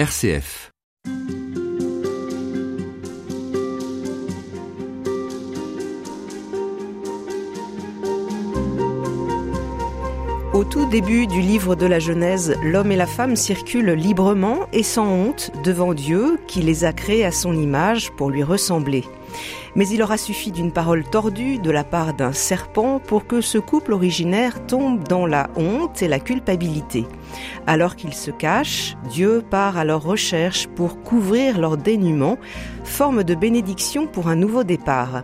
RCF. Au tout début du livre de la Genèse, l'homme et la femme circulent librement et sans honte devant Dieu qui les a créés à son image pour lui ressembler. Mais il aura suffi d'une parole tordue de la part d'un serpent pour que ce couple originaire tombe dans la honte et la culpabilité. Alors qu'ils se cachent, Dieu part à leur recherche pour couvrir leur dénuement, forme de bénédiction pour un nouveau départ.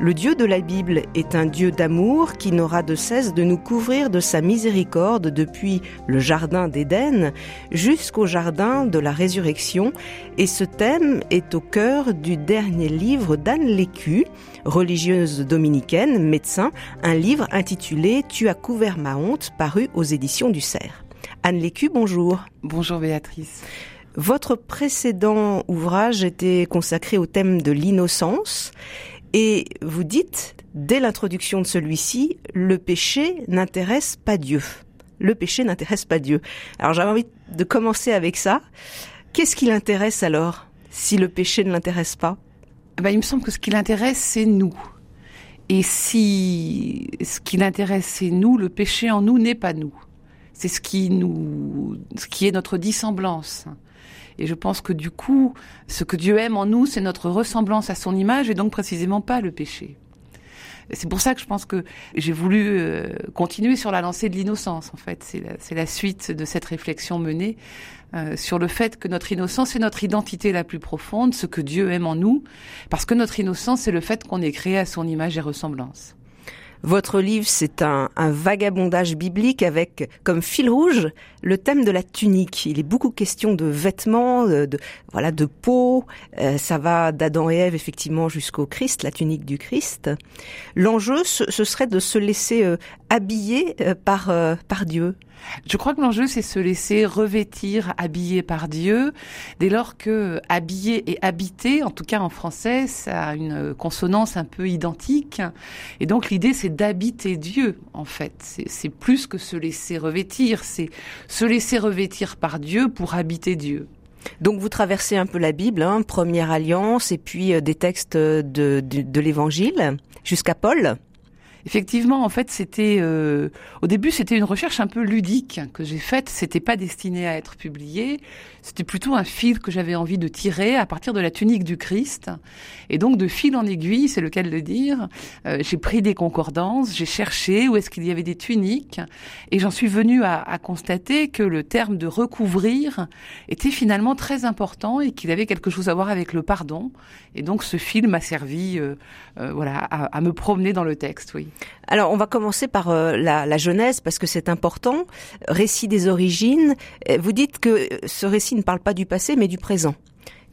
Le Dieu de la Bible est un Dieu d'amour qui n'aura de cesse de nous couvrir de sa miséricorde depuis le Jardin d'Éden jusqu'au Jardin de la Résurrection et ce thème est au cœur du dernier livre d'Anne Lécu, religieuse dominicaine, médecin, un livre intitulé Tu as couvert ma honte paru aux éditions du Cerf. Anne Lécu, bonjour. Bonjour Béatrice. Votre précédent ouvrage était consacré au thème de l'innocence et vous dites, dès l'introduction de celui-ci, le péché n'intéresse pas Dieu. Le péché n'intéresse pas Dieu. Alors j'avais envie de commencer avec ça. Qu'est-ce qui l'intéresse alors, si le péché ne l'intéresse pas? Ben, Il me semble que ce qui l'intéresse, c'est nous. Et si ce qui l'intéresse, c'est nous, le péché en nous n'est pas nous. C'est ce qui nous, ce qui est notre dissemblance. Et je pense que du coup, ce que Dieu aime en nous, c'est notre ressemblance à son image et donc précisément pas le péché. C'est pour ça que je pense que j'ai voulu euh, continuer sur la lancée de l'innocence, en fait. C'est la, suite de cette réflexion menée euh, sur le fait que notre innocence est notre identité la plus profonde, ce que Dieu aime en nous, parce que notre innocence, c'est le fait qu'on est créé à son image et ressemblance. Votre livre, c'est un, vagabondage biblique avec comme fil rouge le thème de la tunique. Il est beaucoup question de vêtements, de, voilà, de peau. Euh, ça va d'Adam et Ève effectivement jusqu'au Christ, la tunique du Christ. L'enjeu, ce, serait de se laisser euh, habiller euh, par par Dieu. Je crois que l'enjeu, c'est se laisser revêtir, habiller par Dieu, dès lors que habiller et habiter, en tout cas en français, ça a une consonance un peu identique. Et donc l'idée, c'est d'habiter Dieu, en fait. C'est plus que se laisser revêtir, c'est se laisser revêtir par Dieu pour habiter Dieu. Donc vous traversez un peu la Bible, hein, première alliance, et puis euh, des textes de, de, de l'Évangile, jusqu'à Paul. Effectivement, en fait, c'était euh, au début c'était une recherche un peu ludique que j'ai faite. C'était pas destiné à être publié. C'était plutôt un fil que j'avais envie de tirer à partir de la tunique du Christ. Et donc de fil en aiguille, c'est le cas de le dire. Euh, j'ai pris des concordances, j'ai cherché où est-ce qu'il y avait des tuniques, et j'en suis venue à, à, constater que le terme de recouvrir était finalement très important et qu'il avait quelque chose à voir avec le pardon. Et donc ce fil m'a servi, euh, voilà, à, à me promener dans le texte. Oui. Alors, on va commencer par euh, la, la, Genèse parce que c'est important. Récit des origines. Euh, vous dites que ce récit ne parle pas du passé, mais du présent.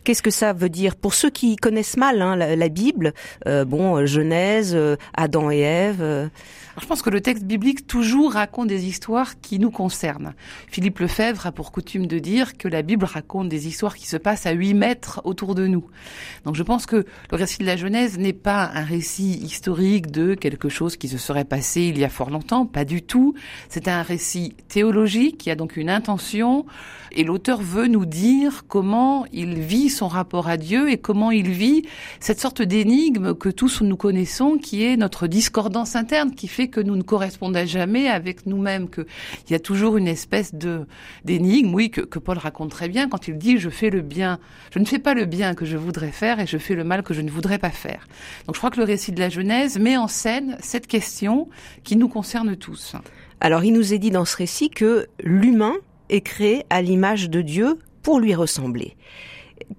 Qu'est-ce que ça veut dire pour ceux qui connaissent mal hein, la, Bible euh, Bon, Genèse, Adam et Ève je pense que le texte biblique toujours raconte des histoires qui nous concernent. Philippe Lefebvre a pour coutume de dire que la Bible raconte des histoires qui se passent à 8 mètres autour de nous. Donc je pense que le récit de la Genèse n'est pas un récit historique de quelque chose qui se serait passé il y a fort longtemps, pas du tout. C'est un récit théologique qui a donc une intention et l'auteur veut nous dire comment il vit son rapport à Dieu et comment il vit cette sorte d'énigme que tous nous connaissons qui est notre discordance interne qui fait que nous ne correspondons jamais avec nous-mêmes, qu'il y a toujours une espèce de d'énigme, oui, que, que Paul raconte très bien quand il dit je fais le bien, je ne fais pas le bien que je voudrais faire et je fais le mal que je ne voudrais pas faire. Donc je crois que le récit de la Genèse met en scène cette question qui nous concerne tous. Alors il nous est dit dans ce récit que l'humain est créé à l'image de Dieu pour lui ressembler.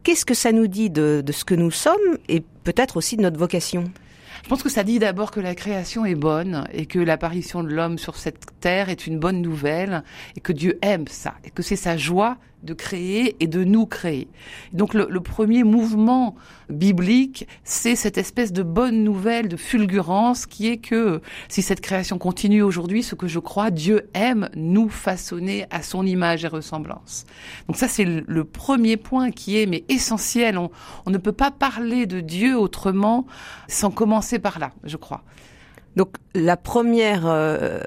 Qu'est-ce que ça nous dit de, ce que nous sommes et peut-être aussi de notre vocation? Je pense que ça dit d'abord que la création est bonne et que l'apparition de l'homme sur cette terre est une bonne nouvelle et que Dieu aime ça et que c'est sa joie de créer et de nous créer. Donc le, premier mouvement biblique, c'est cette espèce de bonne nouvelle, de fulgurance, qui est que si cette création continue aujourd'hui, ce que je crois, Dieu aime nous façonner à son image et ressemblance. Donc ça, c'est le, premier point qui est mais essentiel. On, ne peut pas parler de Dieu autrement sans commencer par là, je crois. Donc la première euh,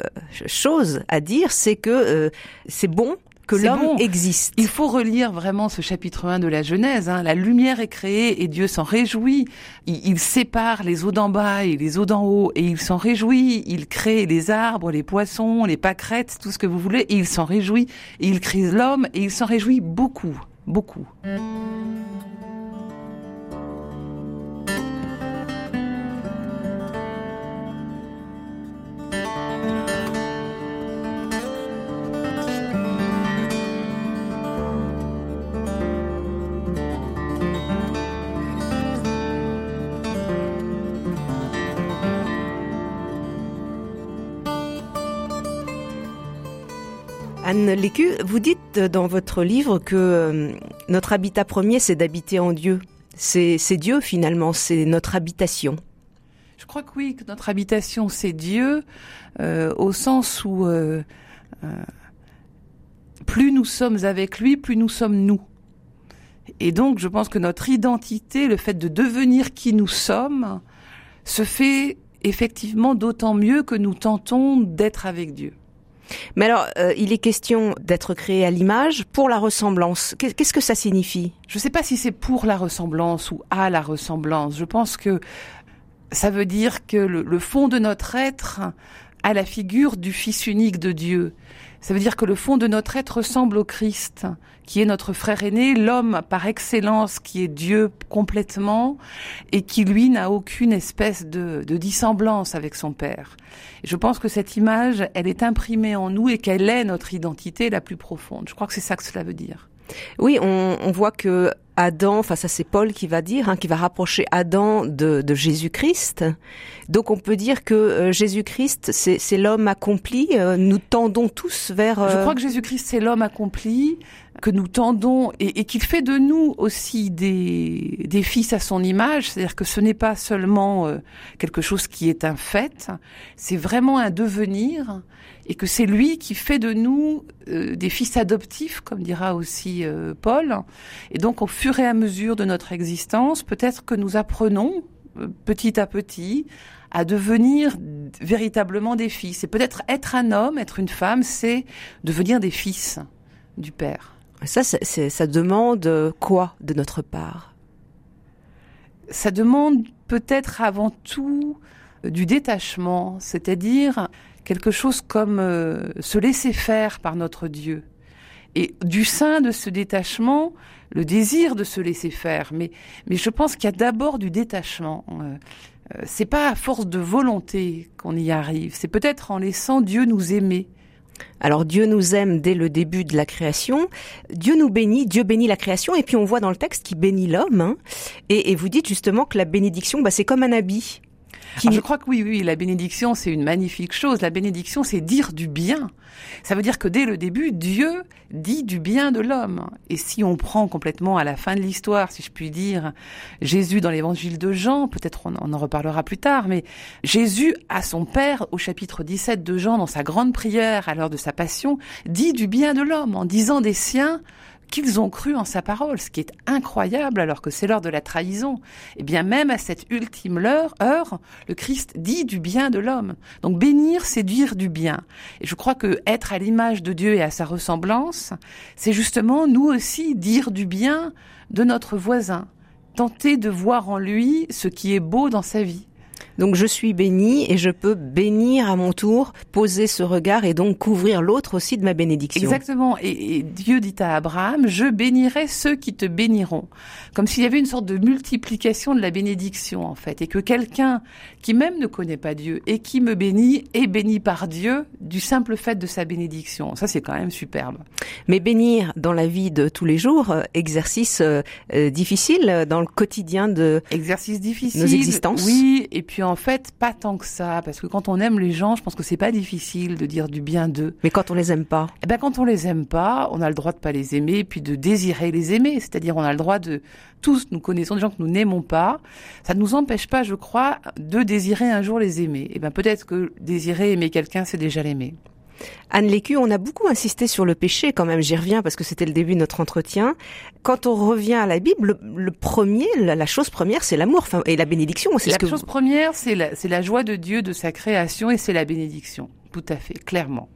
chose à dire, c'est que euh, c'est bon que l'homme existe. Il faut relire vraiment ce chapitre 1 de la Genèse. Hein. La lumière est créée et Dieu s'en réjouit. Il, sépare les eaux d'en bas et les eaux d'en haut et il s'en réjouit. Il crée les arbres, les poissons, les pâquerettes, tout ce que vous voulez et il s'en réjouit. Et il crée l'homme et il s'en réjouit beaucoup, beaucoup. Lécu, vous dites dans votre livre que euh, notre habitat premier, c'est d'habiter en Dieu. C'est Dieu finalement, c'est notre habitation. Je crois que oui, que notre habitation, c'est Dieu, euh, au sens où euh, plus nous sommes avec lui, plus nous sommes nous. Et donc, je pense que notre identité, le fait de devenir qui nous sommes, se fait effectivement d'autant mieux que nous tentons d'être avec Dieu. Mais alors, euh, il est question d'être créé à l'image pour la ressemblance. Qu'est-ce que ça signifie? Je ne sais pas si c'est pour la ressemblance ou à la ressemblance. Je pense que ça veut dire que le fond de notre être a la figure du Fils unique de Dieu. Ça veut dire que le fond de notre être ressemble au Christ, qui est notre frère aîné, l'homme par excellence, qui est Dieu complètement, et qui lui n'a aucune espèce de, dissemblance avec son Père. Je pense que cette image, elle est imprimée en nous et qu'elle est notre identité la plus profonde. Je crois que c'est ça que cela veut dire. Oui, on, on voit que Adam, enfin ça c'est Paul qui va dire, hein, qui va rapprocher Adam de, Jésus-Christ. Donc on peut dire que euh, Jésus-Christ, c'est l'homme accompli. Euh, nous tendons tous vers. Je euh, crois que Jésus-Christ, c'est l'homme accompli que nous tendons et, qu'il fait de nous aussi des, des fils à son image. C'est-à-dire que ce n'est pas seulement quelque chose qui est un fait, c'est vraiment un devenir et que c'est lui qui fait de nous euh, des fils adoptifs, comme dira aussi euh, Paul. Et donc, au fur et à mesure de notre existence, peut-être que nous apprenons euh, petit à petit à devenir véritablement des fils. Et peut-être être un homme, être une femme, c'est devenir des fils du Père. Ça, ça demande quoi de notre part? Ça demande peut-être avant tout du détachement, c'est-à-dire quelque chose comme euh, se laisser faire par notre Dieu. Et du sein de ce détachement, le désir de se laisser faire. Mais, mais je pense qu'il y a d'abord du détachement. Euh, euh, c'est pas à force de volonté qu'on y arrive. C'est peut-être en laissant Dieu nous aimer. Alors Dieu nous aime dès le début de la création. Dieu nous bénit, Dieu bénit la création, et puis on voit dans le texte qu'il bénit l'homme. Hein. Et, vous dites justement que la bénédiction, bah, c'est comme un habit. Je crois que oui, oui, la bénédiction, c'est une magnifique chose. La bénédiction, c'est dire du bien. Ça veut dire que dès le début, Dieu dit du bien de l'homme. Et si on prend complètement à la fin de l'histoire, si je puis dire, Jésus dans l'évangile de Jean, peut-être on en reparlera plus tard, mais Jésus à son Père, au chapitre 17 de Jean, dans sa grande prière à l'heure de sa passion, dit du bien de l'homme en disant des siens, qu'ils ont cru en sa parole, ce qui est incroyable alors que c'est l'heure de la trahison. Et eh bien même à cette ultime heure, heure, le Christ dit du bien de l'homme. Donc bénir, c'est dire du bien. Et je crois que être à l'image de Dieu et à sa ressemblance, c'est justement nous aussi dire du bien de notre voisin, tenter de voir en lui ce qui est beau dans sa vie. Donc je suis béni et je peux bénir à mon tour, poser ce regard et donc couvrir l'autre aussi de ma bénédiction. Exactement. Et, Dieu dit à Abraham, je bénirai ceux qui te béniront. Comme s'il y avait une sorte de multiplication de la bénédiction en fait. Et que quelqu'un qui même ne connaît pas Dieu et qui me bénit est béni par Dieu du simple fait de sa bénédiction. Ça c'est quand même superbe. Mais bénir dans la vie de tous les jours, euh, exercice euh, euh, difficile dans le quotidien de exercice difficile, nos existences. Oui, et puis en fait, pas tant que ça, parce que quand on aime les gens, je pense que c'est pas difficile de dire du bien d'eux. Mais quand on les aime pas Eh ben, quand on les aime pas, on a le droit de pas les aimer, puis de désirer les aimer. C'est-à-dire, on a le droit de tous, nous connaissons des gens que nous n'aimons pas. Ça ne nous empêche pas, je crois, de désirer un jour les aimer. Eh ben, peut-être que désirer aimer quelqu'un, c'est déjà l'aimer. Anne Lécu, on a beaucoup insisté sur le péché quand même, j'y reviens parce que c'était le début de notre entretien. Quand on revient à la Bible, le, premier, la, chose première, c'est l'amour et la bénédiction. C'est la ce chose première, c'est la, la joie de Dieu, de sa création et c'est la bénédiction. Tout à fait, clairement.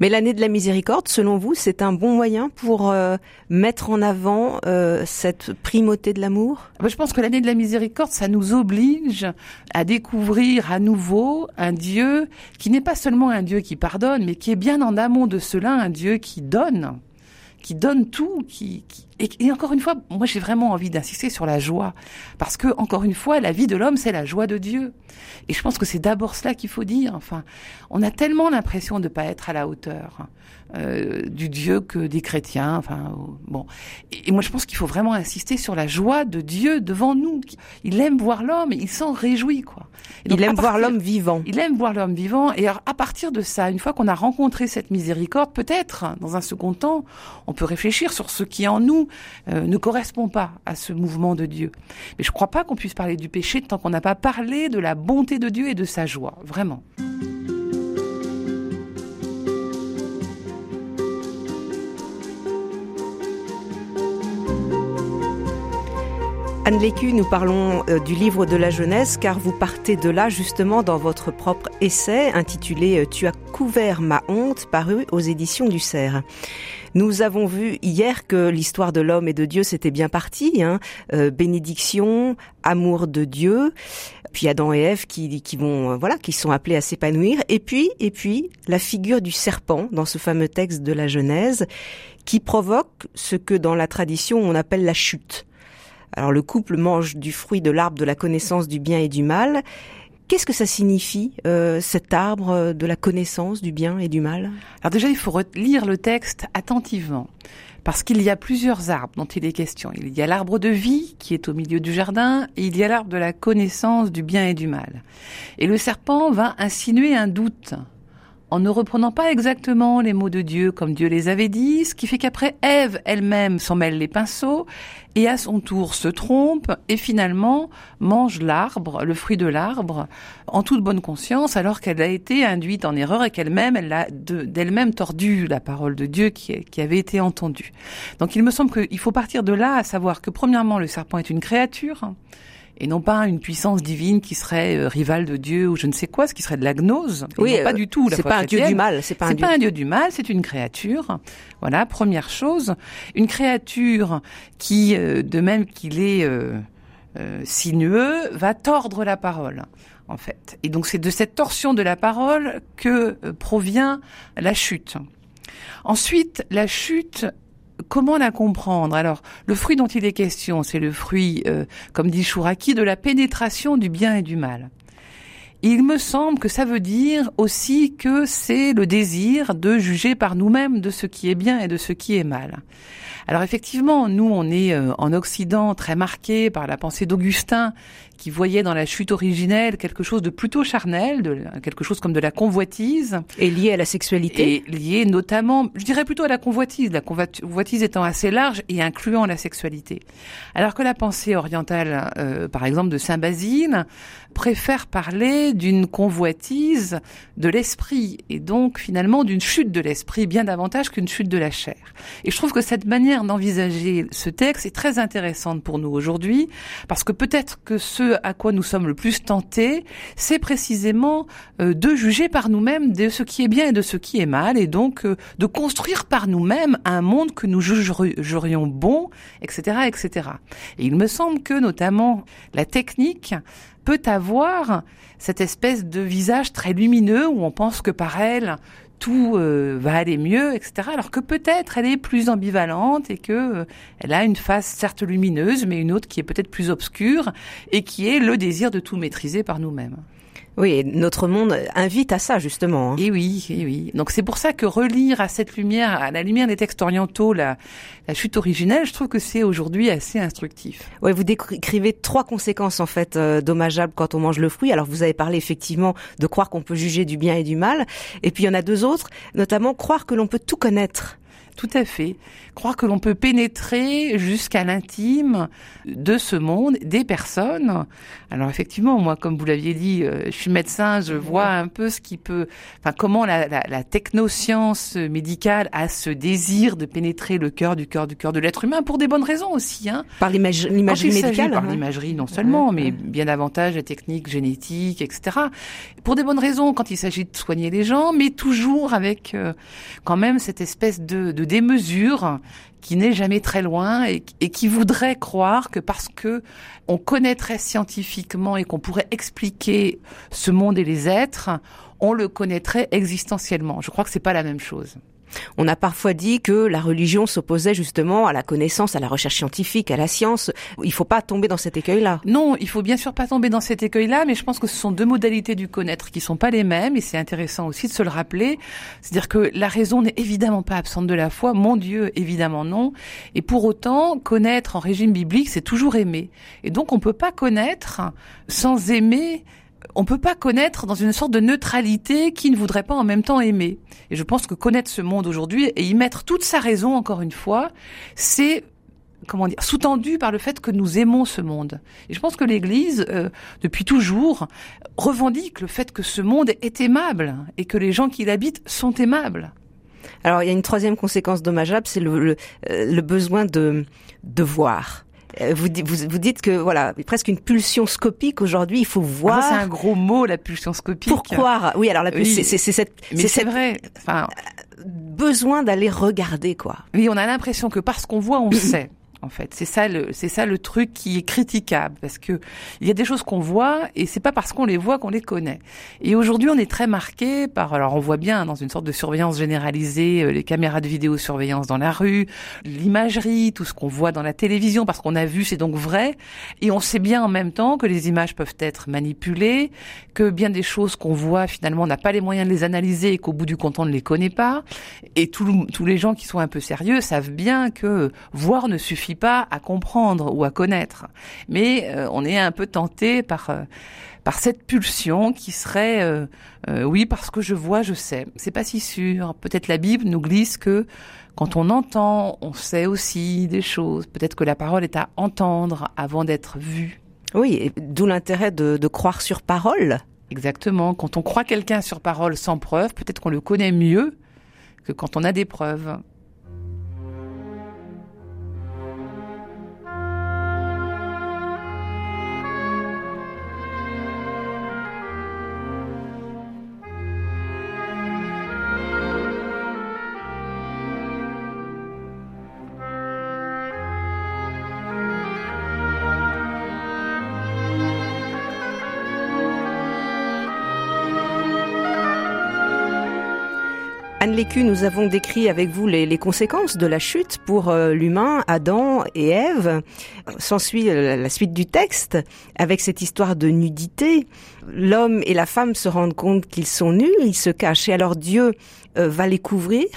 Mais l'année de la miséricorde, selon vous, c'est un bon moyen pour euh, mettre en avant euh, cette primauté de l'amour? Je pense que l'année de la miséricorde, ça nous oblige à découvrir à nouveau un Dieu qui n'est pas seulement un Dieu qui pardonne, mais qui est bien en amont de cela un Dieu qui donne qui donne tout, qui, et, encore une fois, moi j'ai vraiment envie d'insister sur la joie, parce que encore une fois, la vie de l'homme c'est la joie de Dieu, et je pense que c'est d'abord cela qu'il faut dire. Enfin, on a tellement l'impression de pas être à la hauteur euh, du Dieu que des chrétiens. Enfin, bon, et, moi je pense qu'il faut vraiment insister sur la joie de Dieu devant nous. Il aime voir l'homme, il s'en réjouit quoi. il aime voir l'homme vivant. Il aime voir l'homme vivant, et à partir de ça, une fois qu'on a rencontré cette miséricorde, peut-être dans un second temps, on peut réfléchir sur ce qui en nous euh, ne correspond pas à ce mouvement de Dieu. Mais je ne crois pas qu'on puisse parler du péché tant qu'on n'a pas parlé de la bonté de Dieu et de sa joie, vraiment. Anne Lécu, nous parlons euh, du livre de la Genèse car vous partez de là justement dans votre propre essai intitulé euh, Tu as couvert ma honte paru aux éditions du Cerf. Nous avons vu hier que l'histoire de l'homme et de Dieu c'était bien parti, hein. Euh, bénédiction, amour de Dieu, puis Adam et Ève qui, qui vont voilà qui sont appelés à s'épanouir, et puis et puis la figure du serpent dans ce fameux texte de la Genèse qui provoque ce que dans la tradition on appelle la chute. Alors le couple mange du fruit de l'arbre de la connaissance du bien et du mal. Qu'est-ce que ça signifie, euh, cet arbre de la connaissance du bien et du mal? Alors déjà, il faut lire le texte attentivement, parce qu'il y a plusieurs arbres dont il est question. Il y a l'arbre de vie qui est au milieu du jardin, et il y a l'arbre de la connaissance du bien et du mal. Et le serpent va insinuer un doute en ne reprenant pas exactement les mots de Dieu comme Dieu les avait dit, ce qui fait qu'après Ève elle-même s'en mêle les pinceaux et à son tour se trompe et finalement mange l'arbre, le fruit de l'arbre, en toute bonne conscience alors qu'elle a été induite en erreur et qu'elle-même, elle a d'elle-même tordu la parole de Dieu qui, qui avait été entendue. Donc il me semble qu'il faut partir de là à savoir que premièrement le serpent est une créature, et non pas une puissance divine qui serait euh, rivale de Dieu ou je ne sais quoi, ce qui serait de la gnose. Oui, pas du tout. C'est pas un dieu du mal. C'est pas, un, pas un dieu du mal. C'est une créature. Voilà, première chose, une créature qui, euh, de même qu'il est euh, sinueux, va tordre la parole. En fait. Et donc c'est de cette torsion de la parole que provient la chute. Ensuite, la chute comment la comprendre? Alors, le fruit dont il est question, c'est le fruit, euh, comme dit Chouraki, de la pénétration du bien et du mal. Il me semble que ça veut dire aussi que c'est le désir de juger par nous-mêmes de ce qui est bien et de ce qui est mal. Alors effectivement, nous, on est euh, en Occident très marqué par la pensée d'Augustin qui voyait dans la chute originelle quelque chose de plutôt charnel, de, quelque chose comme de la convoitise. Et lié à la sexualité. Et lié notamment, je dirais plutôt à la convoitise, la convoitise étant assez large et incluant la sexualité. Alors que la pensée orientale, euh, par exemple de Saint Basile, préfère parler d'une convoitise de l'esprit et donc finalement d'une chute de l'esprit bien davantage qu'une chute de la chair. Et je trouve que cette manière d'envisager ce texte est très intéressante pour nous aujourd'hui parce que peut-être que ce à quoi nous sommes le plus tentés, c'est précisément euh, de juger par nous-mêmes de ce qui est bien et de ce qui est mal, et donc euh, de construire par nous-mêmes un monde que nous jugerions bon, etc., etc. Et il me semble que notamment la technique peut avoir cette espèce de visage très lumineux où on pense que par elle, tout euh, va aller mieux, etc. Alors que peut-être elle est plus ambivalente et que euh, elle a une face certes lumineuse, mais une autre qui est peut-être plus obscure et qui est le désir de tout maîtriser par nous-mêmes. Oui, notre monde invite à ça justement. Hein. Et oui, et oui. Donc c'est pour ça que relire à cette lumière, à la lumière des textes orientaux, la, la chute originelle, je trouve que c'est aujourd'hui assez instructif. Oui, vous décrivez trois conséquences en fait euh, dommageables quand on mange le fruit. Alors vous avez parlé effectivement de croire qu'on peut juger du bien et du mal, et puis il y en a deux autres, notamment croire que l'on peut tout connaître. Tout à fait. Croire que l'on peut pénétrer jusqu'à l'intime de ce monde, des personnes. Alors effectivement, moi, comme vous l'aviez dit, euh, je suis médecin, je vois un peu ce qui peut, enfin comment la, la, la technoscience médicale a ce désir de pénétrer le cœur du cœur du cœur de l'être humain pour des bonnes raisons aussi. Hein. Par l'imagerie médicale. Par l'imagerie non seulement, mais bien davantage la technique génétique, etc. pour des bonnes raisons quand il s'agit de soigner les gens, mais toujours avec euh, quand même cette espèce de, démesure qui n'est jamais très loin et, et, qui voudrait croire que parce que on connaîtrait scientifiquement et qu'on pourrait expliquer ce monde et les êtres, on le connaîtrait existentiellement. Je crois que c'est pas la même chose. On a parfois dit que la religion s'opposait justement à la connaissance, à la recherche scientifique, à la science. Il faut pas tomber dans cet écueil-là. Non, il faut bien sûr pas tomber dans cet écueil-là, mais je pense que ce sont deux modalités du connaître qui sont pas les mêmes, et c'est intéressant aussi de se le rappeler. C'est-à-dire que la raison n'est évidemment pas absente de la foi, mon Dieu, évidemment non. Et pour autant, connaître en régime biblique, c'est toujours aimer. Et donc on peut pas connaître sans aimer on peut pas connaître dans une sorte de neutralité qui ne voudrait pas en même temps aimer. Et je pense que connaître ce monde aujourd'hui et y mettre toute sa raison, encore une fois, c'est comment dire, sous-tendu par le fait que nous aimons ce monde. Et je pense que l'Église, euh, depuis toujours, revendique le fait que ce monde est aimable et que les gens qui l'habitent sont aimables. Alors il y a une troisième conséquence dommageable, c'est le, le, euh, le, besoin de, de voir. Euh, vous, vous, vous, dites que voilà, presque une pulsion scopique aujourd'hui, il faut voir. Ah, c'est un gros mot, la pulsion scopique. Pour croire. Oui, alors la oui. c'est cette. Mais c'est vrai. Enfin, besoin d'aller regarder quoi. Oui, on a l'impression que parce qu'on voit, on sait en fait. C'est ça le, c'est ça le truc qui est critiquable parce que il y a des choses qu'on voit et c'est pas parce qu'on les voit qu'on les connaît. Et aujourd'hui, on est très marqué par, alors on voit bien dans une sorte de surveillance généralisée, euh, les caméras de vidéosurveillance dans la rue, l'imagerie, tout ce qu'on voit dans la télévision parce qu'on a vu, c'est donc vrai. Et on sait bien en même temps que les images peuvent être manipulées, que bien des choses qu'on voit finalement on n'a pas les moyens de les analyser et qu'au bout du compte on ne les connaît pas. Et tous les gens qui sont un peu sérieux savent bien que voir ne suffit pas à comprendre ou à connaître, mais euh, on est un peu tenté par euh, par cette pulsion qui serait euh, oui parce que je vois, je sais. C'est pas si sûr. Peut-être la Bible nous glisse que quand on entend, on sait aussi des choses. Peut-être que la parole est à entendre avant d'être vue. Oui, d'où l'intérêt de, de croire sur parole. Exactement. Quand on croit quelqu'un sur parole sans preuve, peut-être qu'on le connaît mieux que quand on a des preuves. Anne Lécu, nous avons décrit avec vous les, conséquences de la chute pour euh, l'humain, Adam et Ève. S'ensuit euh, la suite du texte avec cette histoire de nudité. L'homme et la femme se rendent compte qu'ils sont nus, ils se cachent et alors Dieu euh, va les couvrir.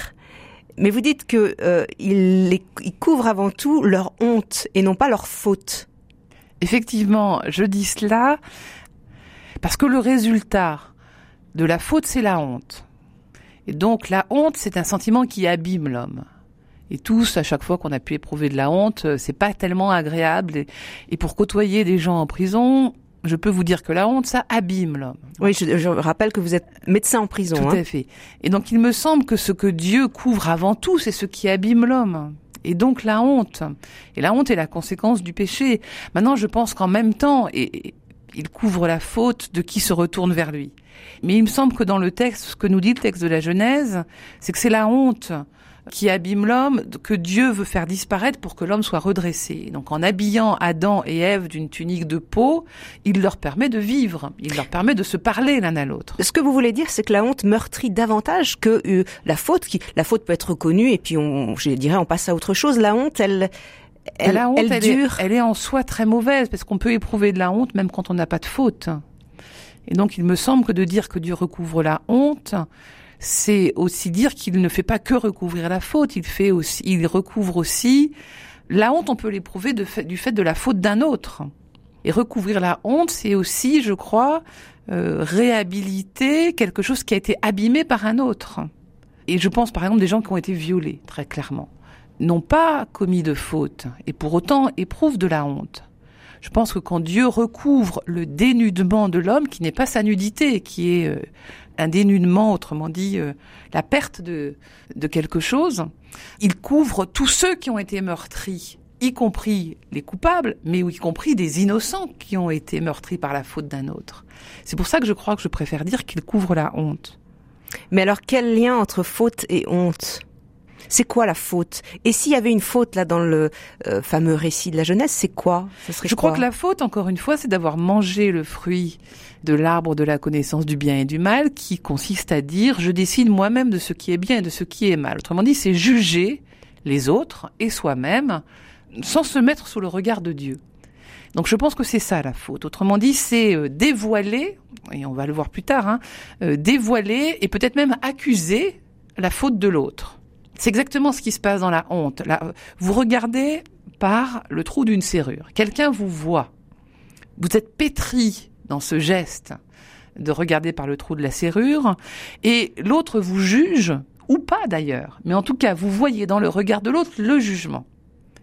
Mais vous dites que il couvre avant tout leur honte et non pas leur faute. Effectivement, je dis cela parce que le résultat de la faute, c'est la honte. Et donc la honte, c'est un sentiment qui abîme l'homme. Et tous, à chaque fois qu'on a pu éprouver de la honte, c'est pas tellement agréable. Et, et, pour côtoyer des gens en prison, je peux vous dire que la honte, ça abîme l'homme. Oui, je, je, rappelle que vous êtes médecin en prison. Tout hein. à fait. Et donc il me semble que ce que Dieu couvre avant tout, c'est ce qui abîme l'homme. Et donc la honte. Et la honte est la conséquence du péché. Maintenant, je pense qu'en même temps, et, il couvre la faute de qui se retourne vers lui. Mais il me semble que dans le texte, ce que nous dit le texte de la Genèse, c'est que c'est la honte qui abîme l'homme, que Dieu veut faire disparaître pour que l'homme soit redressé. Donc en habillant Adam et Ève d'une tunique de peau, il leur permet de vivre, il leur permet de se parler l'un à l'autre. Ce que vous voulez dire, c'est que la honte meurtrit davantage que euh, la faute. Qui, la faute peut être reconnue et puis on, je dirais, on passe à autre chose. La honte, elle, elle, la honte, elle, elle dure. Est, elle est en soi très mauvaise parce qu'on peut éprouver de la honte même quand on n'a pas de faute. Et donc il me semble que de dire que Dieu recouvre la honte, c'est aussi dire qu'il ne fait pas que recouvrir la faute, il fait aussi, il recouvre aussi la honte. On peut l'éprouver du fait de la faute d'un autre. Et recouvrir la honte, c'est aussi, je crois, euh, réhabiliter quelque chose qui a été abîmé par un autre. Et je pense par exemple des gens qui ont été violés, très clairement, n'ont pas commis de faute et pour autant éprouvent de la honte. Je pense que quand Dieu recouvre le dénudement de l'homme, qui n'est pas sa nudité, qui est euh, un dénudement, autrement dit, euh, la perte de, de quelque chose, il couvre tous ceux qui ont été meurtris y compris les coupables, mais y compris des innocents qui ont été meurtris par la faute d'un autre. C'est pour ça que je crois que je préfère dire qu'il couvre la honte. Mais alors quel lien entre faute et honte? C'est quoi la faute? Et s'il y avait une faute là dans le euh, fameux récit de la jeunesse, c'est quoi? Je crois que la faute, encore une fois, c'est d'avoir mangé le fruit de l'arbre de la connaissance du bien et du mal, qui consiste à dire je décide moi-même de ce qui est bien et de ce qui est mal. Autrement dit, c'est juger les autres et soi-même sans se mettre sous le regard de Dieu. Donc je pense que c'est ça la faute. Autrement dit, c'est euh, dévoiler, et on va le voir plus tard, hein, euh, dévoiler et peut-être même accuser la faute de l'autre. C'est exactement ce qui se passe dans la honte. Vous regardez par le trou d'une serrure. Quelqu'un vous voit. Vous êtes pétri dans ce geste de regarder par le trou de la serrure et l'autre vous juge ou pas d'ailleurs. Mais en tout cas, vous voyez dans le regard de l'autre le jugement.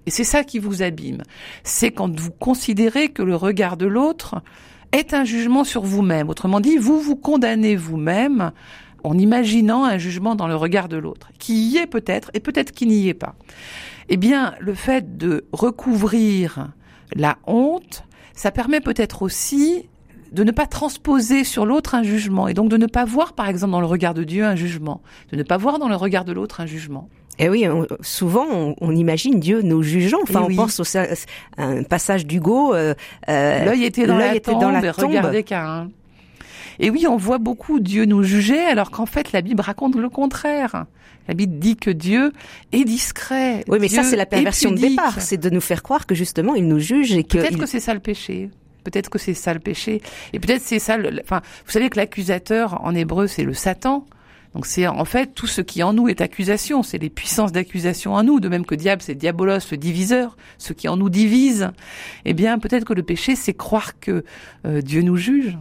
Et c'est ça qui vous abîme. C'est quand vous considérez que le regard de l'autre est un jugement sur vous-même. Autrement dit, vous vous condamnez vous-même en imaginant un jugement dans le regard de l'autre, qui y est peut-être et peut-être qui n'y est pas. Eh bien, le fait de recouvrir la honte, ça permet peut-être aussi de ne pas transposer sur l'autre un jugement et donc de ne pas voir, par exemple, dans le regard de Dieu un jugement, de ne pas voir dans le regard de l'autre un jugement. Et eh oui, souvent on, imagine Dieu nous jugeant. Enfin, eh on pense au un passage d'Hugo. Euh, euh, l'œil était dans la tombe, dans la tombe. regardez qu'un. Et oui, on voit beaucoup Dieu nous juger, alors qu'en fait la Bible raconte le contraire. La Bible dit que Dieu est discret. Oui, mais ça c'est la perversion de départ, c'est de nous faire croire que justement il nous juge et que. Peut-être que c'est ça le péché. Peut-être que c'est ça le péché. Et peut-être c'est ça. Le... Enfin, vous savez que l'accusateur en hébreu c'est le Satan. Donc c'est en fait tout ce qui en nous est accusation, c'est les puissances d'accusation en nous, de même que diable c'est diabolos, le diviseur, ce qui en nous divise. Eh bien peut-être que le péché c'est croire que euh, Dieu nous juge.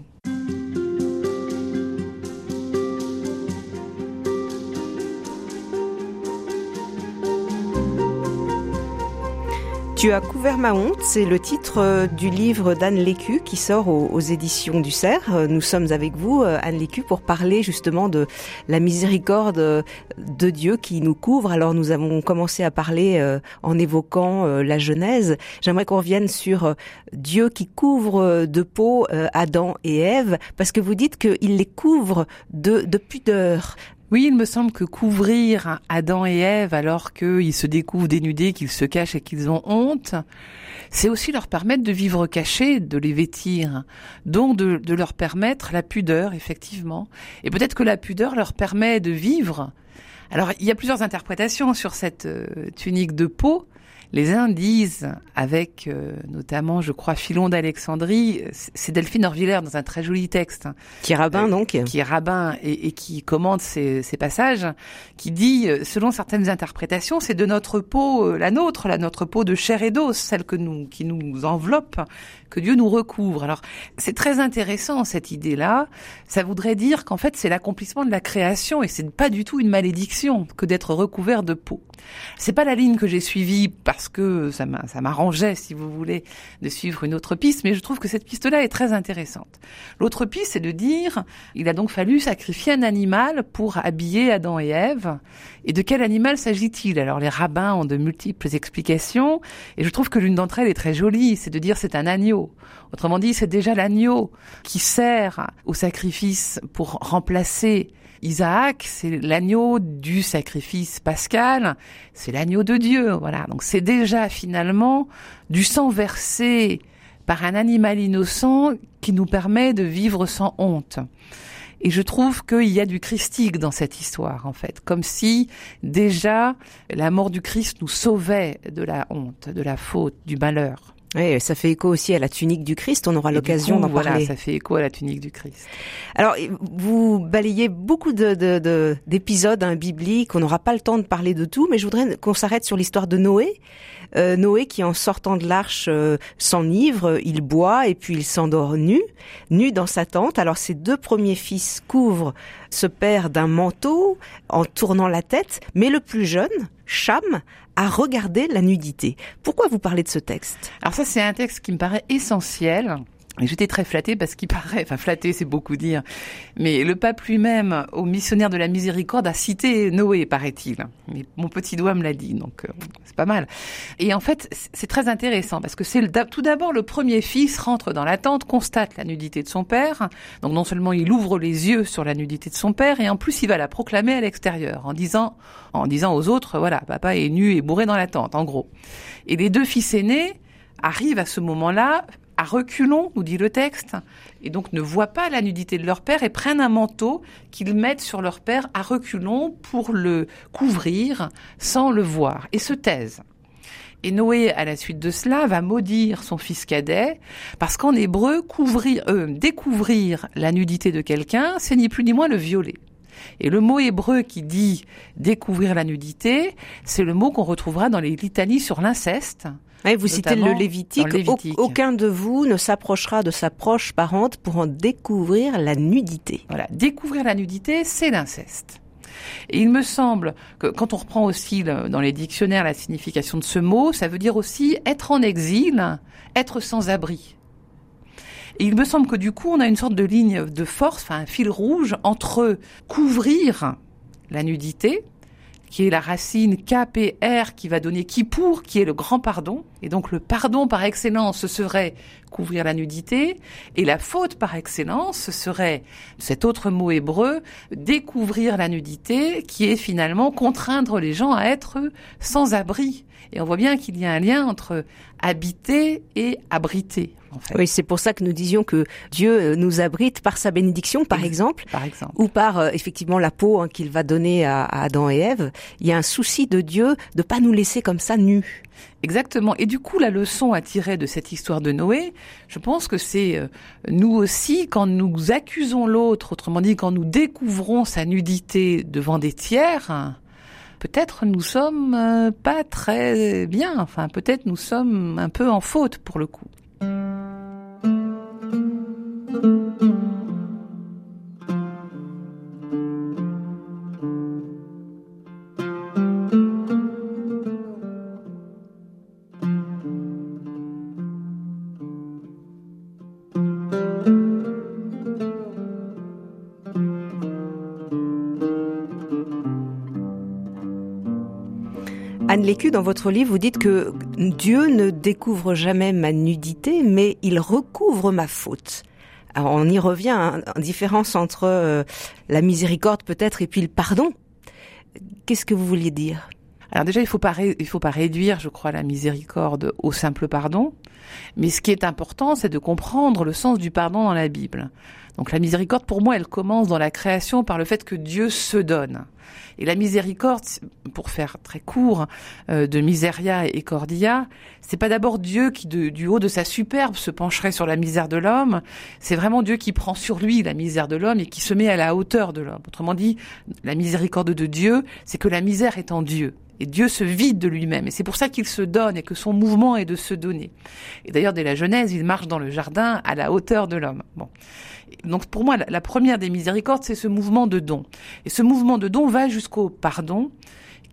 Tu as couvert ma honte, c'est le titre euh, du livre d'Anne Lécu qui sort aux, éditions du Cerf. Euh, nous sommes avec vous, euh, Anne Lécu, pour parler justement de la miséricorde de Dieu qui nous couvre. Alors nous avons commencé à parler en évoquant la Genèse. J'aimerais qu'on revienne sur Dieu qui couvre de peau Adam et Ève, parce que vous dites qu'il les couvre de, de pudeur. Oui, il me semble que couvrir Adam et Ève alors qu'ils se découvrent dénudés, qu'ils se cachent et qu'ils ont honte, c'est aussi leur permettre de vivre cachés, de les vêtir, donc de, de leur permettre la pudeur, effectivement. Et peut-être que la pudeur leur permet de vivre. Alors, il y a plusieurs interprétations sur cette euh, tunique de peau. Les uns disent, avec euh, notamment, je crois, Philon d'Alexandrie, c'est Delphine Orvillers dans un très joli texte. Qui est rabbin, euh, donc. Qui est rabbin et, et qui commente ces, ces, passages, qui dit, euh, selon certaines interprétations, c'est de notre peau, la nôtre, la notre peau de chair et d'os, celle que nous, qui nous enveloppe, que Dieu nous recouvre. Alors, c'est très intéressant, cette idée-là. Ça voudrait dire qu'en fait, c'est l'accomplissement de la création et c'est pas du tout une malédiction que d'être recouvert de peau. C'est pas la ligne que j'ai suivie parce que ça m'arrangeait, si vous voulez, de suivre une autre piste, mais je trouve que cette piste-là est très intéressante. L'autre piste, c'est de dire, il a donc fallu sacrifier un animal pour habiller Adam et Ève. Et de quel animal s'agit-il? Alors les rabbins ont de multiples explications, et je trouve que l'une d'entre elles est très jolie, c'est de dire c'est un agneau. Autrement dit, c'est déjà l'agneau qui sert au sacrifice pour remplacer Isaac, c'est l'agneau du sacrifice pascal, c'est l'agneau de Dieu, voilà. Donc c'est déjà finalement du sang versé par un animal innocent qui nous permet de vivre sans honte. Et je trouve qu'il y a du christique dans cette histoire, en fait, comme si déjà la mort du Christ nous sauvait de la honte, de la faute, du malheur. Oui, ça fait écho aussi à la tunique du Christ. On aura l'occasion d'en voilà, parler. ça fait écho à la tunique du Christ. Alors, vous balayez beaucoup de, d'épisodes hein, bibliques. On n'aura pas le temps de parler de tout, mais je voudrais qu'on s'arrête sur l'histoire de Noé. Euh, Noé qui, en sortant de l'arche, euh, s'enivre, il boit et puis il s'endort nu, nu dans sa tente. Alors, ses deux premiers fils couvrent ce père d'un manteau en tournant la tête, mais le plus jeune, Cham, à regarder la nudité. Pourquoi vous parlez de ce texte? Alors ça, c'est un texte qui me paraît essentiel Et j'étais très flattée parce qu'il paraît, enfin flattée c'est beaucoup dire, mais le pape lui-même, au missionnaire de la miséricorde, a cité Noé, paraît-il. Mais mon petit doigt me l'a dit, donc euh, c'est pas mal. Et en fait, c'est très intéressant parce que c'est tout d'abord le premier fils rentre dans la tente, constate la nudité de son père. Donc non seulement il ouvre les yeux sur la nudité de son père, et en plus il va la proclamer à l'extérieur en disant, en disant aux autres, voilà, papa est nu et bourré dans la tente, en gros. Et les deux fils aînés arrivent à ce moment-là à reculons, nous dit le texte, et donc ne voient pas la nudité de leur père et prennent un manteau qu'ils mettent sur leur père à reculons pour le couvrir sans le voir et se taisent. Et Noé, à la suite de cela, va maudire son fils cadet, parce qu'en hébreu, couvrir, euh, découvrir la nudité de quelqu'un, c'est ni plus ni moins le violer. Et le mot hébreu qui dit découvrir la nudité, c'est le mot qu'on retrouvera dans les litanies sur l'inceste, vous citez le Lévitique. Aucun de vous ne s'approchera de sa proche parente pour en découvrir la nudité. Voilà, découvrir la nudité, c'est l'inceste. Et il me semble que quand on reprend aussi dans les dictionnaires la signification de ce mot, ça veut dire aussi être en exil, être sans abri. Et il me semble que du coup, on a une sorte de ligne de force, enfin un fil rouge entre couvrir la nudité, qui est la racine KPR qui va donner qui pour, qui est le grand pardon. Et donc le pardon par excellence, ce serait couvrir la nudité. Et la faute par excellence, ce serait cet autre mot hébreu, découvrir la nudité, qui est finalement contraindre les gens à être sans abri. Et on voit bien qu'il y a un lien entre habiter et abriter. Oui, c'est pour ça que nous disions que Dieu euh, nous abrite par sa bénédiction, par exemple, par exemple. ou par euh, effectivement la peau hein, qu'il va donner à, Adam et Ève. Il y a un souci de Dieu de pas nous laisser comme ça nus. Exactement. Et du coup, la leçon à tirer de cette histoire de Noé, je pense que c'est euh, nous aussi, quand nous accusons l'autre, autrement dit, quand nous découvrons sa nudité devant des tiers, peut-être nous sommes pas très bien. Enfin, peut-être nous sommes un peu en faute pour le coup. Anne Lécu, dans votre livre, vous dites que Dieu ne découvre jamais ma nudité, mais il recouvre ma faute. Alors on y revient, hein, en différence entre euh, la miséricorde peut-être et puis le pardon. Qu'est-ce que vous vouliez dire? Alors déjà, il faut pas il faut pas réduire, je crois, la miséricorde au simple pardon. Mais ce qui est important, c'est de comprendre le sens du pardon dans la Bible. Donc la miséricorde, pour moi, elle commence dans la création par le fait que Dieu se donne. Et la miséricorde, pour faire très court, euh, de miseria et cordia, c'est pas d'abord Dieu qui, du haut de sa superbe, se pencherait sur la misère de l'homme. C'est vraiment Dieu qui prend sur lui la misère de l'homme et qui se met à la hauteur de l'homme. Autrement dit, la miséricorde de Dieu, c'est que la misère est en Dieu. Et Dieu se vide de lui-même. Et c'est pour ça qu'il se donne et que son mouvement est de se donner. Et d'ailleurs, dès la Genèse, il marche dans le jardin à la hauteur de l'homme. Bon. Donc pour moi, la première des miséricordes, c'est ce mouvement de don. Et ce mouvement de don va jusqu'au pardon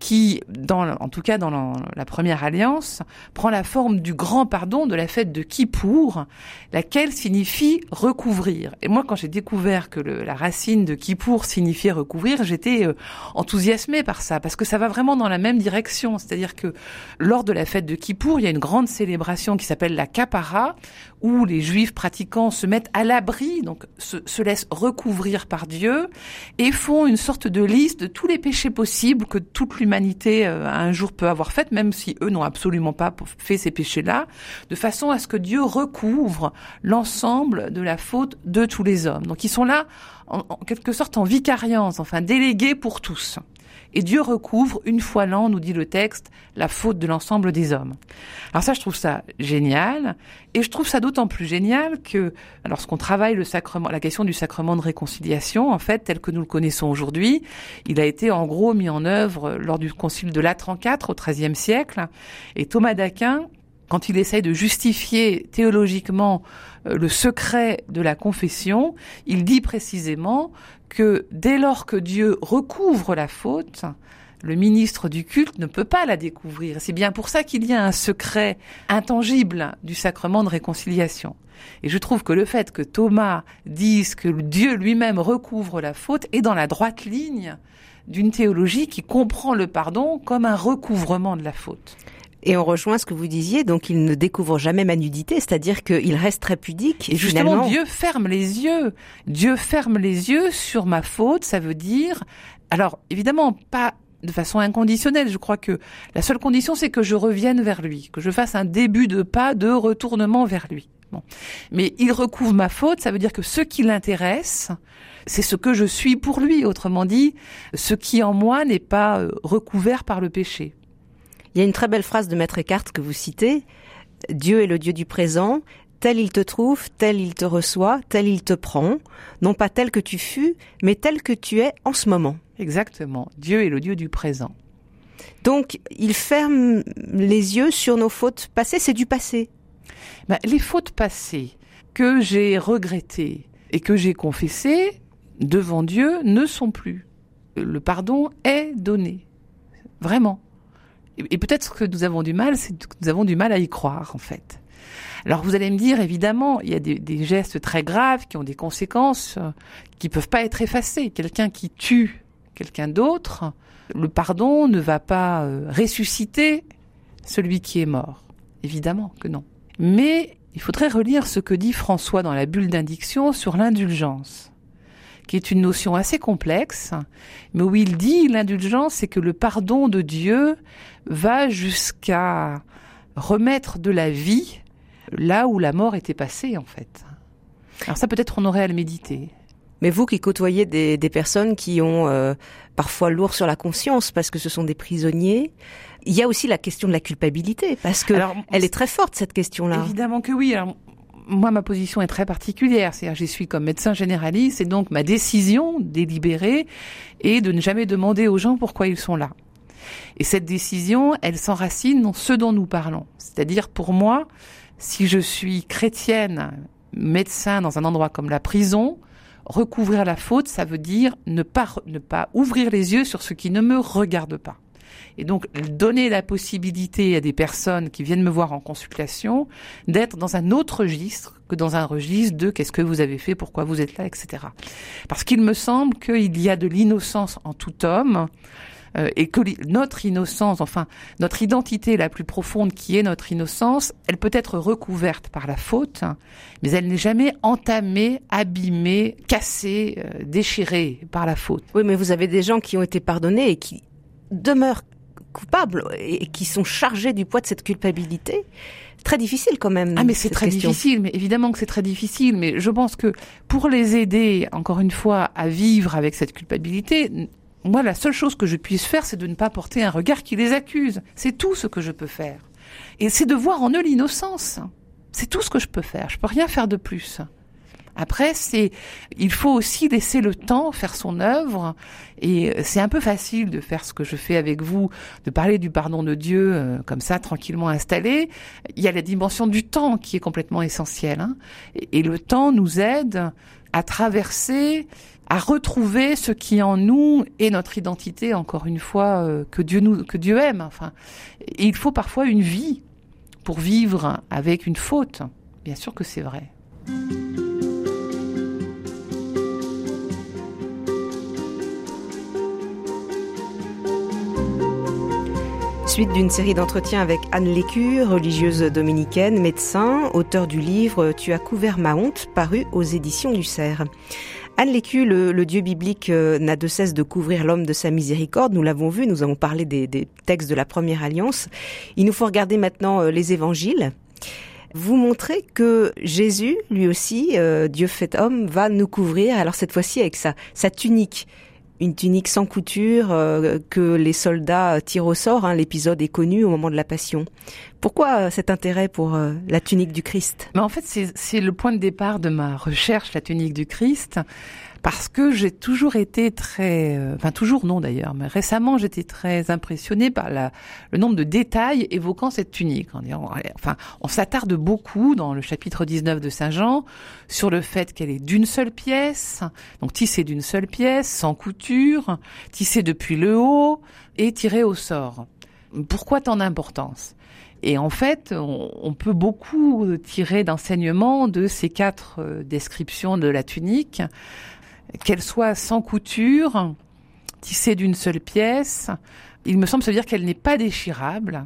qui, dans, en tout cas dans la, première alliance, prend la forme du grand pardon de la fête de Kippour, laquelle signifie recouvrir. Et moi, quand j'ai découvert que la racine de Kippour signifiait recouvrir, j'étais euh, enthousiasmée par ça, parce que ça va vraiment dans la même direction. C'est-à-dire que lors de la fête de Kippour, il y a une grande célébration qui s'appelle la Kapara, où les juifs pratiquants se mettent à l'abri, donc se, se, laissent recouvrir par Dieu, et font une sorte de liste de tous les péchés possibles que toute l'humanité euh, un jour peut avoir fait, même si eux n'ont absolument pas fait ces péchés-là, de façon à ce que Dieu recouvre l'ensemble de la faute de tous les hommes. Donc ils sont là en, en quelque sorte en vicariance, enfin délégués pour tous. Et Dieu recouvre une fois l'an, nous dit le texte, la faute de l'ensemble des hommes. Alors ça, je trouve ça génial. Et je trouve ça d'autant plus génial que lorsqu'on travaille le sacrement, la question du sacrement de réconciliation, en fait, tel que nous le connaissons aujourd'hui, il a été en gros mis en œuvre lors du concile de Latran IV au XIIIe siècle. Et Thomas d'Aquin, quand il essaye de justifier théologiquement euh, le secret de la confession, il dit précisément que dès lors que Dieu recouvre la faute, le ministre du culte ne peut pas la découvrir. C'est bien pour ça qu'il y a un secret intangible du sacrement de réconciliation. Et je trouve que le fait que Thomas dise que Dieu lui-même recouvre la faute est dans la droite ligne d'une théologie qui comprend le pardon comme un recouvrement de la faute. Et on rejoint ce que vous disiez, donc il ne découvre jamais ma nudité, c'est-à-dire qu'il reste très pudique. Et, justement, Dieu ferme les yeux. Dieu ferme les yeux sur ma faute, ça veut dire, alors évidemment pas de façon inconditionnelle. Je crois que la seule condition, c'est que je revienne vers lui, que je fasse un début de pas de retournement vers lui. Bon. Mais il recouvre ma faute, ça veut dire que ce qui l'intéresse, c'est ce que je suis pour lui. Autrement dit, ce qui en moi n'est pas euh, recouvert par le péché. Il y a une très belle phrase de Maître Eckhart que vous citez. Dieu est le Dieu du présent, tel il te trouve, tel il te reçoit, tel il te prend, non pas tel que tu fus, mais tel que tu es en ce moment. Exactement. Dieu est le Dieu du présent. Donc, il ferme les yeux sur nos fautes passées, c'est du passé. Ben, les fautes passées que j'ai regrettées et que j'ai confessées devant Dieu ne sont plus. Le pardon est donné. Vraiment. Et peut-être que nous avons du mal, c'est que nous avons du mal à y croire, en fait. Alors vous allez me dire, évidemment, il y a des, gestes très graves qui ont des conséquences euh, qui peuvent pas être effacées. Quelqu'un qui tue quelqu'un d'autre, le pardon ne va pas euh, ressusciter celui qui est mort. Évidemment que non. Mais il faudrait relire ce que dit François dans la bulle d'indiction sur l'indulgence, qui est une notion assez complexe, mais où il dit l'indulgence, c'est que le pardon de Dieu va jusqu'à remettre de la vie là où la mort était passée, en fait. Alors ça, peut-être, on aurait à le méditer. Mais vous qui côtoyez des, personnes qui ont euh, parfois lourd sur la conscience parce que ce sont des prisonniers, il y a aussi la question de la culpabilité parce que elle est très forte cette question-là. Évidemment que oui. Alors, moi, ma position est très particulière. C'est-à-dire, j'y suis comme médecin généraliste et donc ma décision délibérée est de ne jamais demander aux gens pourquoi ils sont là. Et cette décision, elle s'enracine dans ce dont nous parlons. C'est-à-dire, pour moi, si je suis chrétienne, médecin dans un endroit comme la prison, recouvrir la faute, ça veut dire ne pas, ne pas ouvrir les yeux sur ce qui ne me regarde pas. Et donc donner la possibilité à des personnes qui viennent me voir en consultation d'être dans un autre registre que dans un registre de qu'est-ce que vous avez fait, pourquoi vous êtes là, etc. Parce qu'il me semble qu'il y a de l'innocence en tout homme euh, et que notre innocence, enfin notre identité la plus profonde qui est notre innocence, elle peut être recouverte par la faute, mais elle n'est jamais entamée, abîmée, cassée, euh, déchirée par la faute. Oui, mais vous avez des gens qui ont été pardonnés et qui demeurent coupables et qui sont chargés du poids de cette culpabilité très difficile quand même. Ah mais c'est très difficile, mais évidemment que c'est très difficile, mais je pense que pour les aider, encore une fois, à vivre avec cette culpabilité, moi, la seule chose que je puisse faire, c'est de ne pas porter un regard qui les accuse. C'est tout ce que je peux faire. Et c'est de voir en eux l'innocence. C'est tout ce que je peux faire. Je peux rien faire de plus. Après, il faut aussi laisser le temps faire son œuvre. Et c'est un peu facile de faire ce que je fais avec vous, de parler du pardon de Dieu euh, comme ça, tranquillement installé. Il y a la dimension du temps qui est complètement essentielle. Hein. et le temps nous aide à traverser à retrouver ce qui en nous est notre identité, encore une fois, euh, que Dieu nous, que Dieu aime. Enfin, il faut parfois une vie pour vivre avec une faute. Bien sûr que c'est vrai. Suite d'une série d'entretiens avec Anne Lécu, religieuse dominicaine, médecin, auteur du livre Tu as couvert ma honte, paru aux éditions du Cerf. Anne Lécu, le, Dieu biblique euh, n'a de cesse de couvrir l'homme de sa miséricorde. Nous l'avons vu, nous avons parlé des, textes de la première alliance. Il nous faut regarder maintenant euh, les évangiles. Vous montrez que Jésus, lui aussi, euh, Dieu fait homme, va nous couvrir, alors cette fois-ci avec sa, sa tunique une tunique sans couture euh, que les soldats tirent au sort. Hein, L'épisode est connu au moment de la Passion. Pourquoi euh, cet intérêt pour euh, la tunique du Christ? Mais En fait, c'est le point de départ de ma recherche, la tunique du Christ parce que j'ai toujours été très, euh, enfin toujours non d'ailleurs, mais récemment j'étais très impressionnée par la, le nombre de détails évoquant cette tunique. enfin, on s'attarde beaucoup dans le chapitre 19 de Saint Jean sur le fait qu'elle est d'une seule pièce, donc tissée d'une seule pièce, sans couture, tissée depuis le haut et tirée au sort. Pourquoi tant d'importance? Et en fait, on, peut beaucoup tirer d'enseignements de ces quatre euh, descriptions de la tunique, qu'elle soit sans couture, tissée d'une seule pièce. Il me semble se dire qu'elle n'est pas déchirable.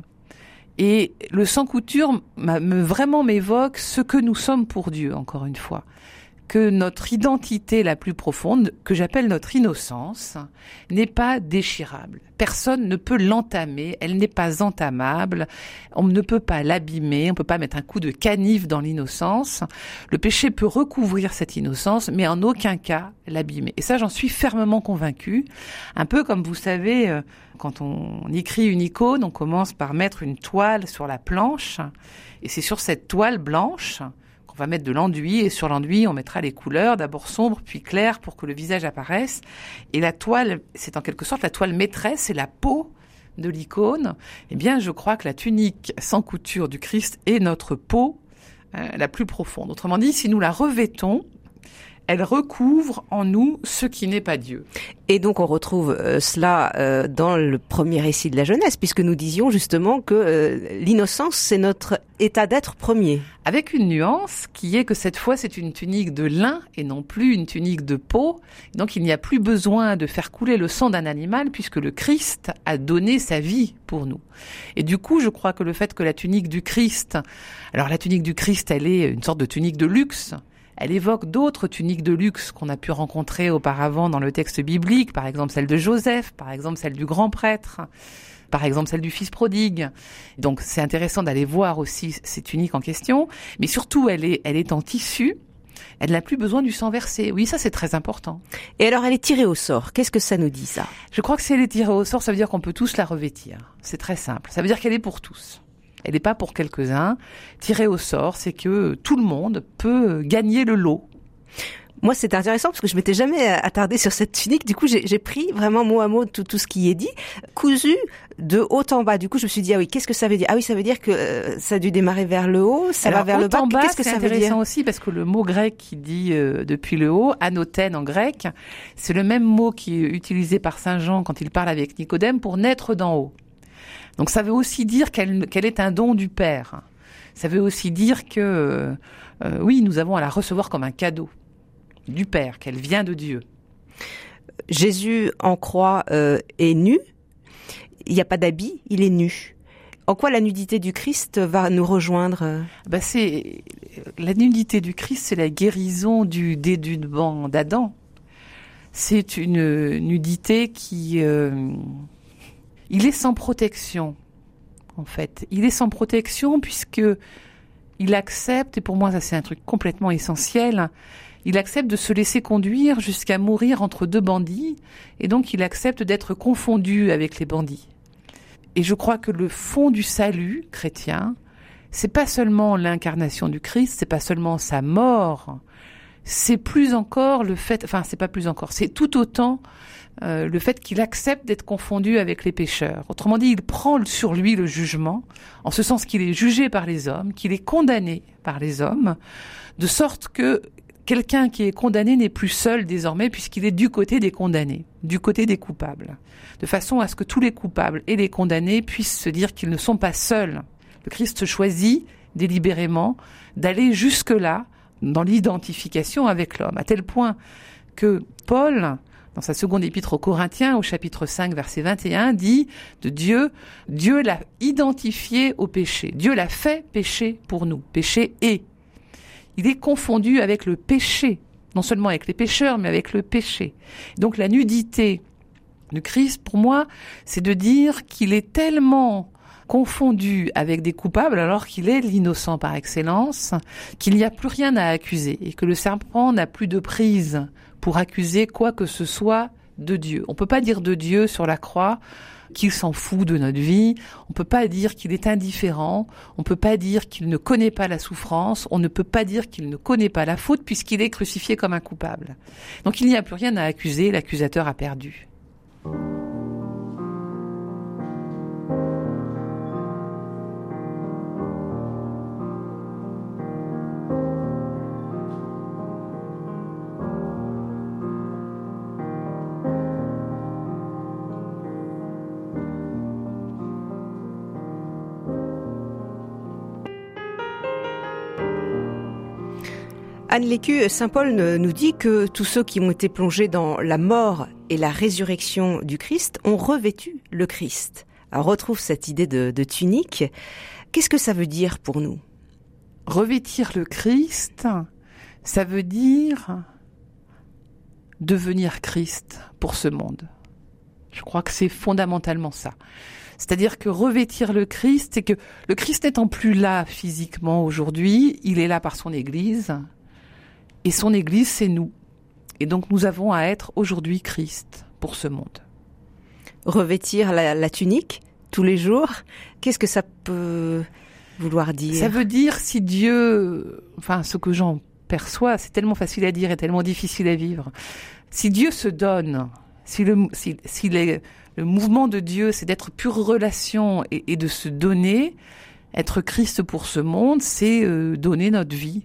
Et le sans couture me vraiment m'évoque ce que nous sommes pour Dieu, encore une fois que notre identité la plus profonde, que j'appelle notre innocence, n'est pas déchirable. Personne ne peut l'entamer, elle n'est pas entamable, on ne peut pas l'abîmer, on ne peut pas mettre un coup de canif dans l'innocence. Le péché peut recouvrir cette innocence, mais en aucun cas l'abîmer. Et ça, j'en suis fermement convaincue. Un peu comme vous savez, euh, quand on écrit une icône, on commence par mettre une toile sur la planche, et c'est sur cette toile blanche on va mettre de l'enduit et sur l'enduit, on mettra les couleurs, d'abord sombres puis claires pour que le visage apparaisse. Et la toile, c'est en quelque sorte la toile maîtresse, c'est la peau de l'icône. Eh bien, je crois que la tunique sans couture du Christ est notre peau euh, la plus profonde. Autrement dit, si nous la revêtons, elle recouvre en nous ce qui n'est pas Dieu. Et donc on retrouve euh, cela euh, dans le premier récit de la jeunesse, puisque nous disions justement que euh, l'innocence, c'est notre état d'être premier. Avec une nuance qui est que cette fois c'est une tunique de lin et non plus une tunique de peau. Donc il n'y a plus besoin de faire couler le sang d'un animal puisque le Christ a donné sa vie pour nous. Et du coup, je crois que le fait que la tunique du Christ, alors la tunique du Christ, elle est une sorte de tunique de luxe, elle évoque d'autres tuniques de luxe qu'on a pu rencontrer auparavant dans le texte biblique, par exemple celle de Joseph, par exemple celle du grand prêtre, par exemple celle du fils prodigue. Donc c'est intéressant d'aller voir aussi ces tuniques en question, mais surtout elle est, elle est en tissu. Elle n'a plus besoin du sang versé. Oui, ça c'est très important. Et alors elle est tirée au sort. Qu'est-ce que ça nous dit ça? Je crois que si elle est tirée au sort, ça veut dire qu'on peut tous la revêtir. C'est très simple. Ça veut dire qu'elle est pour tous elle n'est pas pour quelques-uns. Tirée au sort, c'est que tout le monde peut gagner le lot. Moi, c'est intéressant parce que je m'étais jamais attardée sur cette tunique. Du coup, j'ai pris vraiment mot à mot tout, tout ce qui est dit, cousu de haut en bas. Du coup, je me suis dit ah oui, qu'est-ce que ça veut dire? Ah oui, ça veut dire que euh, ça a dû démarrer vers le haut, ça va vers le bas. Qu'est-ce que ça veut dire? intéressant aussi parce que le mot grec qui dit euh, depuis le haut, anothène en grec, c'est le même mot qui est utilisé par saint Jean quand il parle avec Nicodème pour naître d'en haut. Donc ça veut aussi dire qu'elle est un don du Père. Ça veut aussi dire que euh, oui, nous avons à la recevoir comme un cadeau du Père, qu'elle vient de Dieu. Jésus en croix euh, est nu. Il n'y a pas d'habit, il est nu. En quoi la nudité du Christ va nous rejoindre? Bah c'est la nudité du Christ, c'est la guérison du dénudement d'Adam. C'est une nudité qui euh, il est sans protection, en fait. Il est sans protection puisque il accepte, et pour moi ça c'est un truc complètement essentiel, il accepte de se laisser conduire jusqu'à mourir entre deux bandits, et donc il accepte d'être confondu avec les bandits. Et je crois que le fond du salut chrétien, c'est pas seulement l'incarnation du Christ, c'est pas seulement sa mort, c'est plus encore le fait, enfin c'est pas plus encore, c'est tout autant euh, le fait qu'il accepte d'être confondu avec les pécheurs. Autrement dit, il prend sur lui le jugement, en ce sens qu'il est jugé par les hommes, qu'il est condamné par les hommes, de sorte que quelqu'un qui est condamné n'est plus seul désormais puisqu'il est du côté des condamnés, du côté des coupables, de façon à ce que tous les coupables et les condamnés puissent se dire qu'ils ne sont pas seuls. Le Christ choisit délibérément d'aller jusque-là dans l'identification avec l'homme, à tel point que Paul, dans sa seconde épître aux Corinthiens, au chapitre 5, verset 21, dit de Dieu, Dieu l'a identifié au péché. Dieu l'a fait péché pour nous. Péché est. Il est confondu avec le péché. Non seulement avec les pécheurs, mais avec le péché. Donc la nudité du Christ, pour moi, c'est de dire qu'il est tellement confondu avec des coupables alors qu'il est l'innocent par excellence, qu'il n'y a plus rien à accuser et que le serpent n'a plus de prise pour accuser quoi que ce soit de Dieu. On peut pas dire de Dieu sur la croix qu'il s'en fout de notre vie. On peut pas dire qu'il est indifférent. On peut pas dire qu'il ne connaît pas la souffrance. On ne peut pas dire qu'il ne connaît pas la faute puisqu'il est crucifié comme un coupable. Donc il n'y a plus rien à accuser. L'accusateur a perdu. Anne Lécu, Saint Paul nous dit que tous ceux qui ont été plongés dans la mort et la résurrection du Christ ont revêtu le Christ. On retrouve cette idée de, de tunique. Qu'est-ce que ça veut dire pour nous? Revêtir le Christ, ça veut dire devenir Christ pour ce monde. Je crois que c'est fondamentalement ça. C'est-à-dire que revêtir le Christ, c'est que le Christ n'étant plus là physiquement aujourd'hui, il est là par son Église, et son Église, c'est nous. Et donc nous avons à être aujourd'hui Christ pour ce monde. Revêtir la, tunique tous les jours, qu'est-ce que ça peut vouloir dire? Ça veut dire si Dieu, enfin ce que j'en perçois, c'est tellement facile à dire et tellement difficile à vivre. Si Dieu se donne, si le, si, si le mouvement de Dieu, c'est d'être pure relation et, et, de se donner, être Christ pour ce monde, c'est euh, donner notre vie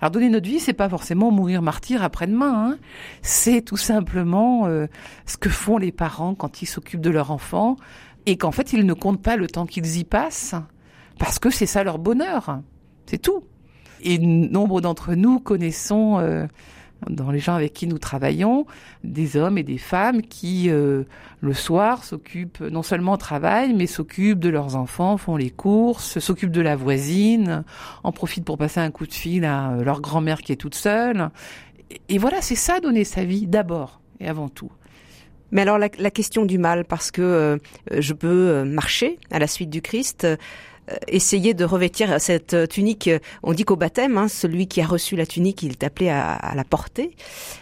alors donner notre vie, c'est pas forcément mourir martyr après-demain. Hein. C'est tout simplement euh, ce que font les parents quand ils s'occupent de leur enfant et qu'en fait ils ne comptent pas le temps qu'ils y passent parce que c'est ça leur bonheur. C'est tout. Et nombre d'entre nous connaissons euh, dans les gens avec qui nous travaillons, des hommes et des femmes qui, euh, le soir, s'occupent, non seulement travaillent, mais s'occupent de leurs enfants, font les courses, s'occupent de la voisine, en profitent pour passer un coup de fil à euh, leur grand-mère qui est toute seule. Et, voilà, c'est ça, donner sa vie, d'abord et avant tout. Mais alors la, question du mal, parce que euh, je peux marcher à la suite du Christ, euh, essayer de revêtir cette tunique. On dit qu'au baptême, hein, celui qui a reçu la tunique, il est appelé à, la porter.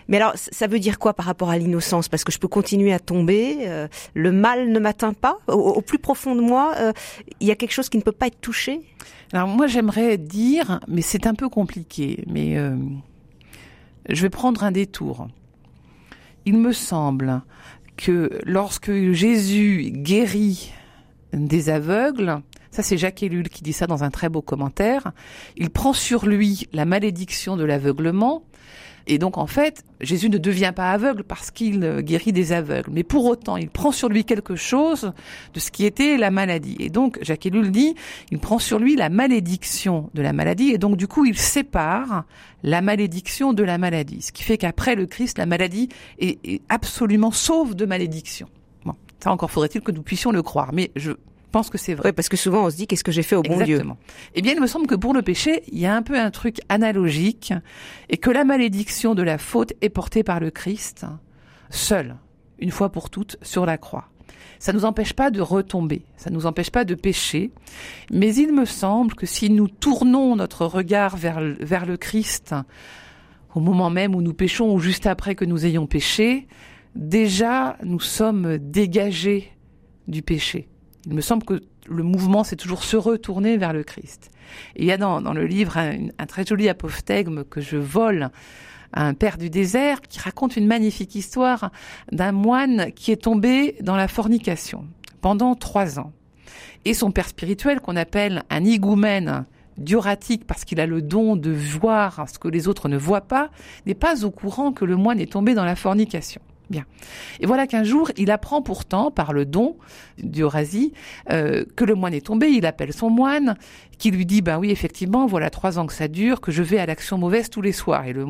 Mais alors, ça veut dire quoi par rapport à l'innocence? Parce que je peux continuer à tomber, euh, le mal ne m'atteint pas? Au, plus profond de moi, euh, il y a quelque chose qui ne peut pas être touché? Alors moi, j'aimerais dire, mais c'est un peu compliqué, mais je vais prendre un détour. Il me semble que lorsque Jésus guérit des aveugles, ça, c'est Jacques Ellul qui dit ça dans un très beau commentaire. Il prend sur lui la malédiction de l'aveuglement. Et donc, en fait, Jésus ne devient pas aveugle parce qu'il guérit des aveugles. Mais pour autant, il prend sur lui quelque chose de ce qui était la maladie. Et donc, Jacques Ellul dit, il prend sur lui la malédiction de la maladie. Et donc, du coup, il sépare la malédiction de la maladie. Ce qui fait qu'après le Christ, la maladie est, absolument sauve de malédiction. Bon, ça encore faudrait-il que nous puissions le croire. Mais je pense que c'est vrai. Oui, parce que souvent on se dit qu'est-ce que j'ai fait au bon Dieu. Eh bien, il me semble que pour le péché, il y a un peu un truc analogique et que la malédiction de la faute est portée par le Christ seul, une fois pour toutes, sur la croix. Ça nous empêche pas de retomber, ça nous empêche pas de pécher, mais il me semble que si nous tournons notre regard vers, vers le Christ au moment même où nous péchons ou juste après que nous ayons péché, déjà nous sommes dégagés du péché. Il me semble que le mouvement, c'est toujours se retourner vers le Christ. Il y a dans, dans le livre un, très joli apophthegme que je vole à un père du désert qui raconte une magnifique histoire d'un moine qui est tombé dans la fornication pendant trois ans. Et son père spirituel, qu'on appelle un higoumène dioratique parce qu'il a le don de voir ce que les autres ne voient pas, n'est pas au courant que le moine est tombé dans la fornication. Bien. Et voilà qu'un jour, il apprend pourtant, par le don d'Eurasie, euh, que le moine est tombé. Il appelle son moine, qui lui dit, ben oui, effectivement, voilà trois ans que ça dure, que je vais à l'action mauvaise tous les soirs. Et le,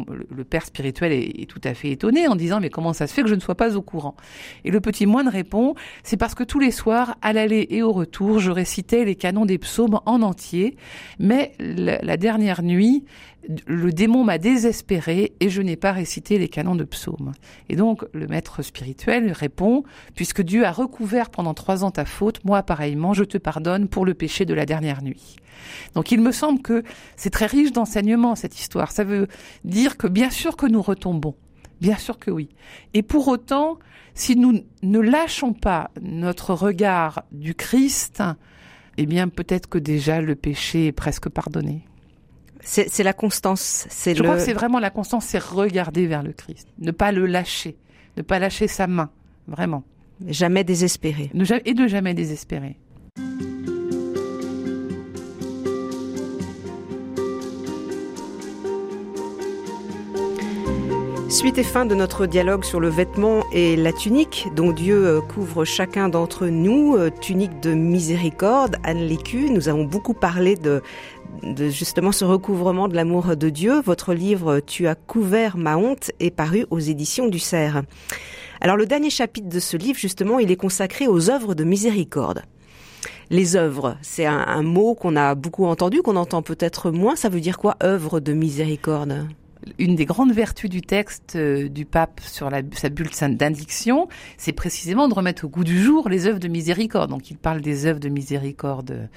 père spirituel est, tout à fait étonné en disant, mais comment ça se fait que je ne sois pas au courant? Et le petit moine répond, c'est parce que tous les soirs, à l'aller et au retour, je récitais les canons des psaumes en entier, mais la dernière nuit, le démon m'a désespéré et je n'ai pas récité les canons de psaume. Et donc le maître spirituel répond, puisque Dieu a recouvert pendant trois ans ta faute, moi pareillement, je te pardonne pour le péché de la dernière nuit. Donc il me semble que c'est très riche d'enseignements cette histoire. Ça veut dire que bien sûr que nous retombons, bien sûr que oui. Et pour autant, si nous ne lâchons pas notre regard du Christ, eh bien peut-être que déjà le péché est presque pardonné. C'est la constance. Je le... crois que c'est vraiment la constance, c'est regarder vers le Christ, ne pas le lâcher, ne pas lâcher sa main, vraiment. Jamais désespérer. Et de jamais désespérer. Suite et fin de notre dialogue sur le vêtement et la tunique dont Dieu euh, couvre chacun d'entre nous, euh, tunique de miséricorde. Anne Lécu, nous avons beaucoup parlé de, justement ce recouvrement de l'amour de Dieu. Votre livre Tu as couvert ma honte est paru aux éditions du Cerf. Alors le dernier chapitre de ce livre, justement, il est consacré aux œuvres de miséricorde. Les œuvres, c'est un, un mot qu'on a beaucoup entendu, qu'on entend peut-être moins. Ça veut dire quoi, œuvre de miséricorde? Une des grandes vertus du texte euh, du pape sur sa bulle d'indiction, c'est précisément de remettre au goût du jour les œuvres de miséricorde. Donc il parle des œuvres de miséricorde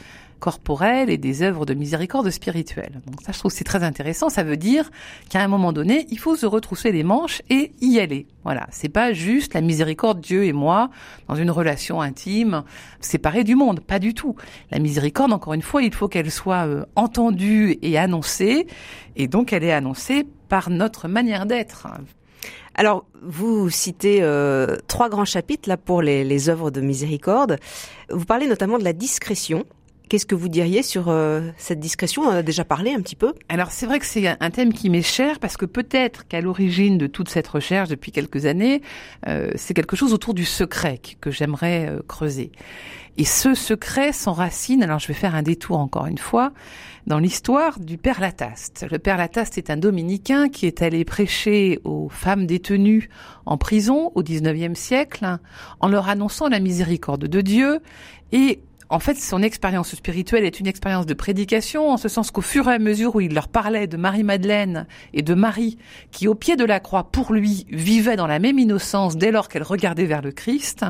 corporelle et des œuvres de miséricorde spirituelle. Donc ça, je trouve c'est très intéressant. Ça veut dire qu'à un moment donné, il faut se retrousser les manches et y aller. Voilà, c'est pas juste la miséricorde Dieu et moi dans une relation intime séparée du monde, pas du tout. La miséricorde, encore une fois, il faut qu'elle soit euh, entendue et annoncée, et donc elle est annoncée par notre manière d'être. Alors, vous citez euh, trois grands chapitres là pour les, les œuvres de miséricorde. Vous parlez notamment de la discrétion. Qu'est-ce que vous diriez sur euh, cette discrétion? On en a déjà parlé un petit peu. Alors c'est vrai que c'est un thème qui m'est cher parce que peut-être qu'à l'origine de toute cette recherche depuis quelques années, euh, c'est quelque chose autour du secret que j'aimerais euh, creuser. Et ce secret s'enracine, alors je vais faire un détour encore une fois, dans l'histoire du Père Lataste. Le Père Lataste est un dominicain qui est allé prêcher aux femmes détenues en prison au XIXe siècle en leur annonçant la miséricorde de Dieu et en fait, son expérience spirituelle est une expérience de prédication, en ce sens qu'au fur et à mesure où il leur parlait de Marie-Madeleine et de Marie, qui au pied de la croix, pour lui, vivaient dans la même innocence dès lors qu'elle regardait vers le Christ,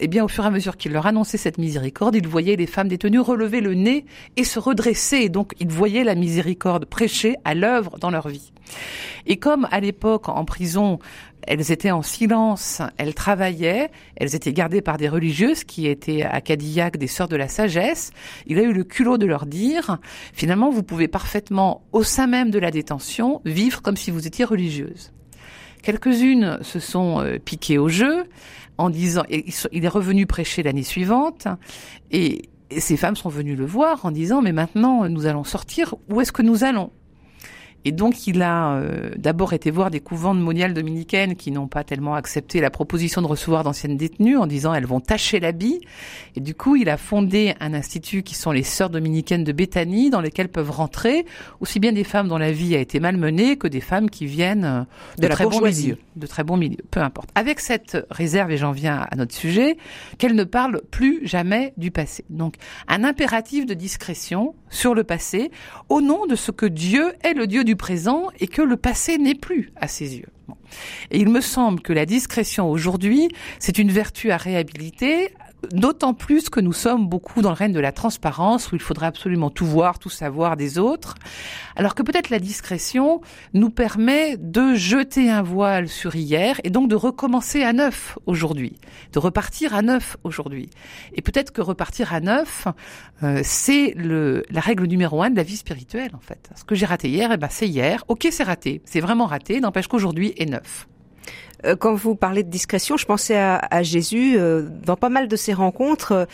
eh bien, au fur et à mesure qu'il leur annonçait cette miséricorde, il voyait les femmes détenues relever le nez et se redresser. Et donc, il voyait la miséricorde prêchée à l'œuvre dans leur vie. Et comme à l'époque, en prison, elles étaient en silence, elles travaillaient, elles étaient gardées par des religieuses qui étaient à Cadillac des sœurs de la sagesse. Il a eu le culot de leur dire, finalement, vous pouvez parfaitement, au sein même de la détention, vivre comme si vous étiez religieuse. Quelques-unes se sont euh, piquées au jeu en disant, il est revenu prêcher l'année suivante. Et ces femmes sont venues le voir en disant, mais maintenant nous allons sortir, où est-ce que nous allons? Et donc, il a euh, d'abord été voir des couvents de moniales dominicaines qui n'ont pas tellement accepté la proposition de recevoir d'anciennes détenues en disant elles vont tacher l'habit. Et du coup, il a fondé un institut qui sont les sœurs dominicaines de Béthanie, dans lesquelles peuvent rentrer aussi bien des femmes dont la vie a été malmenée que des femmes qui viennent euh, de, très bons milieux, de très bons milieux, peu importe. Avec cette réserve, et j'en viens à notre sujet, qu'elle ne parle plus jamais du passé. Donc, un impératif de discrétion sur le passé au nom de ce que Dieu est le Dieu du présent et que le passé n'est plus à ses yeux. Et il me semble que la discrétion aujourd'hui, c'est une vertu à réhabiliter, D'autant plus que nous sommes beaucoup dans le règne de la transparence où il faudrait absolument tout voir, tout savoir des autres. Alors que peut-être la discrétion nous permet de jeter un voile sur hier et donc de recommencer à neuf aujourd'hui, de repartir à neuf aujourd'hui. Et peut-être que repartir à neuf, euh, c'est la règle numéro un de la vie spirituelle en fait. Ce que j'ai raté hier, eh ben c'est hier. Ok, c'est raté, c'est vraiment raté. N'empêche qu'aujourd'hui est neuf. Euh, quand vous parlez de discrétion, je pensais à, Jésus. Euh, dans pas mal de ses rencontres, euh,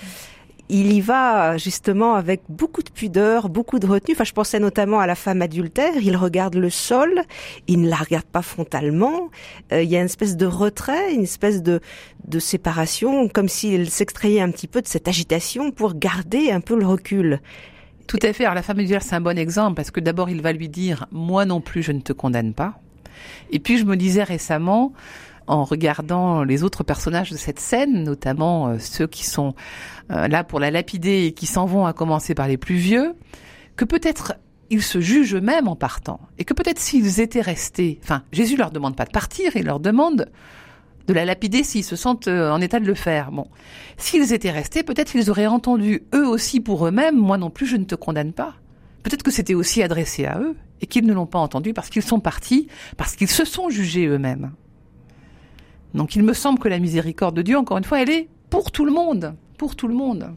il y va justement avec beaucoup de pudeur, beaucoup de retenue. Enfin, je pensais notamment à la femme adultère. Il regarde le sol, il ne la regarde pas frontalement. il y a une espèce de retrait, une espèce de, de séparation, comme s'il s'extrayait un petit peu de cette agitation pour garder un peu le recul. Tout à fait. Alors la femme adultère, c'est un bon exemple parce que d'abord, il va lui dire, moi non plus, je ne te condamne pas. Et puis je me disais récemment, en regardant les autres personnages de cette scène, notamment euh, ceux qui sont euh, là pour la lapider et qui s'en vont à commencer par les plus vieux, que peut-être ils se jugent eux-mêmes en partant. Et que peut-être s'ils étaient restés, enfin, Jésus leur demande pas de partir, il leur demande de la lapider s'ils se sentent euh, en état de le faire. Bon. S'ils étaient restés, peut-être ils auraient entendu eux aussi pour eux-mêmes, moi non plus je ne te condamne pas. Peut-être que c'était aussi adressé à eux et qu'ils ne l'ont pas entendu parce qu'ils sont partis, parce qu'ils se sont jugés eux-mêmes. Donc il me semble que la miséricorde de Dieu, encore une fois, elle est pour tout le monde, pour tout le monde.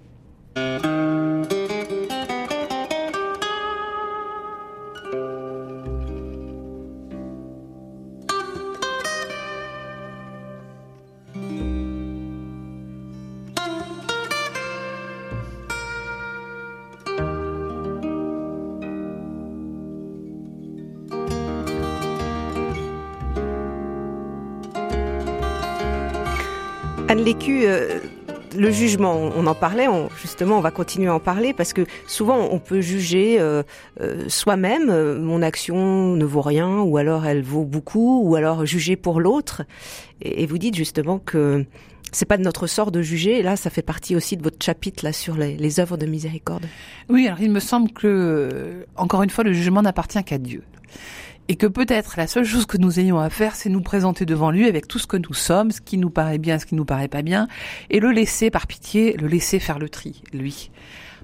Anne Lécu, euh, le jugement, on en parlait, justement, on va continuer à en parler parce que souvent on peut juger euh, euh, soi-même, mon action ne vaut rien, ou alors elle vaut beaucoup, ou alors juger pour l'autre. Et, vous dites justement que c'est pas de notre sort de juger. Et là, ça fait partie aussi de votre chapitre là sur les, les œuvres de miséricorde. Oui, alors il me semble que, encore une fois, le jugement n'appartient qu'à Dieu et que peut-être la seule chose que nous ayons à faire, c'est nous présenter devant lui avec tout ce que nous sommes, ce qui nous paraît bien, ce qui nous paraît pas bien, et le laisser, par pitié, le laisser faire le tri, lui.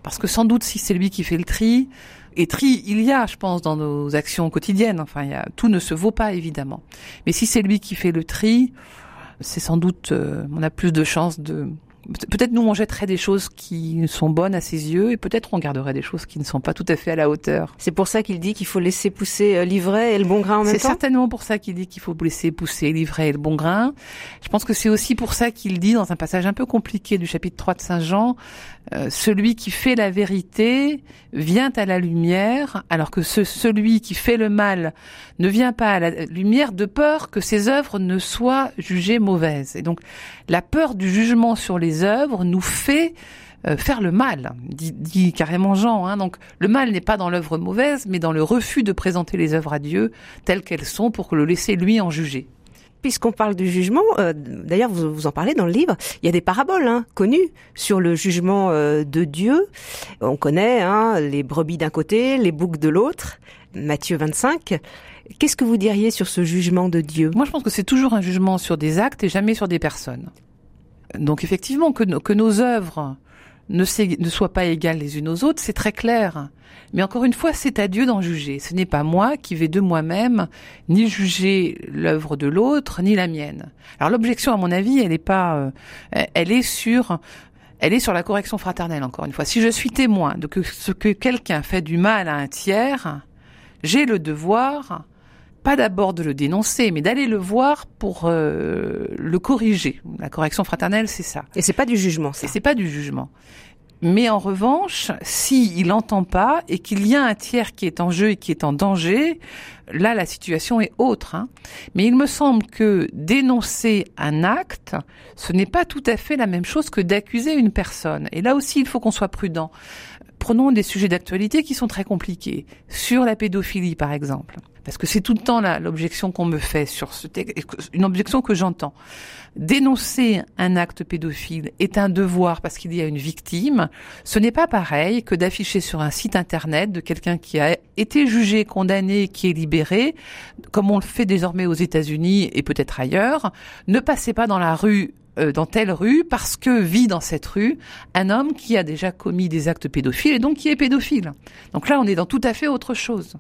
Parce que sans doute, si c'est lui qui fait le tri, et tri, il y a, je pense, dans nos actions quotidiennes. Enfin, il y a, tout ne se vaut pas, évidemment. Mais si c'est lui qui fait le tri, c'est sans doute, euh, on a plus de chances de Peut-être nous on jetterait des choses qui sont bonnes à ses yeux et peut-être on garderait des choses qui ne sont pas tout à fait à la hauteur. C'est pour ça qu'il dit qu'il faut laisser pousser euh, l'ivraie et le bon grain en même temps? C'est certainement pour ça qu'il dit qu'il faut laisser pousser l'ivraie et le bon grain. Je pense que c'est aussi pour ça qu'il dit dans un passage un peu compliqué du chapitre 3 de Saint Jean, euh, celui qui fait la vérité vient à la lumière, alors que ce, celui qui fait le mal ne vient pas à la lumière de peur que ses œuvres ne soient jugées mauvaises. Et donc la peur du jugement sur les œuvres nous fait euh, faire le mal, dit, carrément Jean. Hein. Donc le mal n'est pas dans l'œuvre mauvaise, mais dans le refus de présenter les œuvres à Dieu telles qu'elles sont pour que le laisser lui en juger puisqu'on parle du jugement, euh, d'ailleurs vous, vous en parlez dans le livre, il y a des paraboles hein, connues sur le jugement euh, de Dieu. On connaît hein, les brebis d'un côté, les boucs de l'autre, Matthieu 25. Qu'est-ce que vous diriez sur ce jugement de Dieu? Moi je pense que c'est toujours un jugement sur des actes et jamais sur des personnes. Donc effectivement que, que nos œuvres ne, ne soient pas égales les unes aux autres, c'est très clair. Mais encore une fois, c'est à Dieu d'en juger. Ce n'est pas moi qui vais de moi-même ni juger l'œuvre de l'autre, ni la mienne. Alors l'objection, à mon avis, elle n'est pas, euh, elle est sur, elle est sur la correction fraternelle. Encore une fois, si je suis témoin de que ce que quelqu'un fait du mal à un tiers, j'ai le devoir pas d'abord de le dénoncer, mais d'aller le voir pour euh, le corriger. La correction fraternelle, c'est ça. Et c'est pas du jugement, ça. Et c'est pas du jugement. Mais en revanche, s'il il n'entend pas et qu'il y a un tiers qui est en jeu et qui est en danger, là la situation est autre. Hein. Mais il me semble que dénoncer un acte, ce n'est pas tout à fait la même chose que d'accuser une personne. Et là aussi, il faut qu'on soit prudent. Prenons des sujets d'actualité qui sont très compliqués. Sur la pédophilie, par exemple. Parce que c'est tout le temps l'objection qu'on me fait sur ce texte, une objection que j'entends. Dénoncer un acte pédophile est un devoir parce qu'il y a une victime. Ce n'est pas pareil que d'afficher sur un site internet de quelqu'un qui a été jugé, condamné, qui est libéré, comme on le fait désormais aux États-Unis et peut-être ailleurs. Ne passez pas dans la rue dans telle rue parce que vit dans cette rue un homme qui a déjà commis des actes pédophiles et donc qui est pédophile. Donc là, on est dans tout à fait autre chose.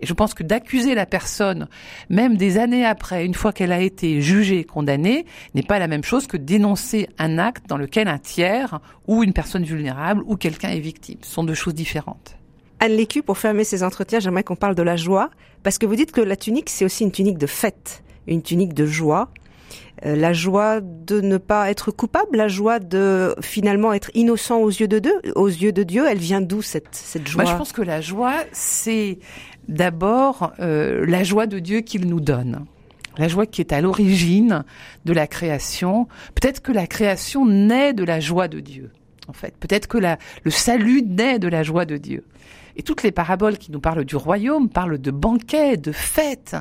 Et je pense que d'accuser la personne, même des années après, une fois qu'elle a été jugée, condamnée, n'est pas la même chose que dénoncer un acte dans lequel un tiers ou une personne vulnérable ou quelqu'un est victime. Ce sont deux choses différentes. Anne Lécu, pour fermer ces entretiens, j'aimerais qu'on parle de la joie, parce que vous dites que la tunique, c'est aussi une tunique de fête, une tunique de joie. Euh, la joie de ne pas être coupable, la joie de finalement être innocent aux yeux de Dieu, aux yeux de Dieu, elle vient d'où cette, cette joie? Moi, je pense que la joie, c'est d'abord euh, la joie de Dieu qu'il nous donne. La joie qui est à l'origine de la création. Peut-être que la création naît de la joie de Dieu. En fait, peut-être que le salut naît de la joie de Dieu. Et toutes les paraboles qui nous parlent du royaume parlent de banquets, de fêtes.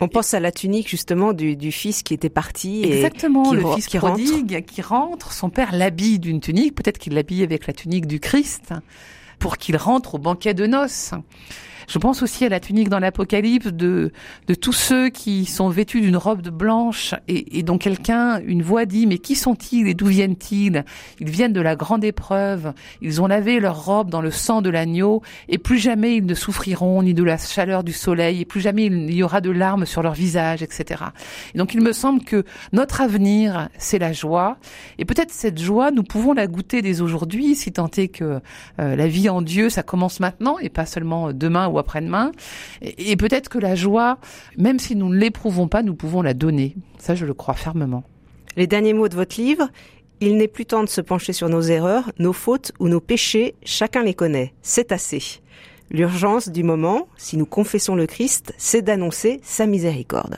On pense à la tunique justement du, du fils qui était parti. Exactement, et le fils qui prodigue rentre. qui rentre. Son père l'habille d'une tunique, peut-être qu'il l'habille avec la tunique du Christ, pour qu'il rentre au banquet de noces. Je pense aussi à la tunique dans l'Apocalypse de, de tous ceux qui sont vêtus d'une robe de blanche et, et dont quelqu'un, une voix dit, mais qui sont-ils et d'où viennent-ils? Ils viennent de la grande épreuve, ils ont lavé leur robe dans le sang de l'agneau et plus jamais ils ne souffriront ni de la chaleur du soleil et plus jamais il y aura de larmes sur leur visage, etc. Et donc il me semble que notre avenir, c'est la joie. Et peut-être cette joie, nous pouvons la goûter dès aujourd'hui, si tant est que euh, la vie en Dieu, ça commence maintenant et pas seulement demain ou après-demain. Et, peut-être que la joie, même si nous ne l'éprouvons pas, nous pouvons la donner. Ça, je le crois fermement. Les derniers mots de votre livre. Il n'est plus temps de se pencher sur nos erreurs, nos fautes ou nos péchés, chacun les connaît. C'est assez. L'urgence du moment, si nous confessons le Christ, c'est d'annoncer sa miséricorde.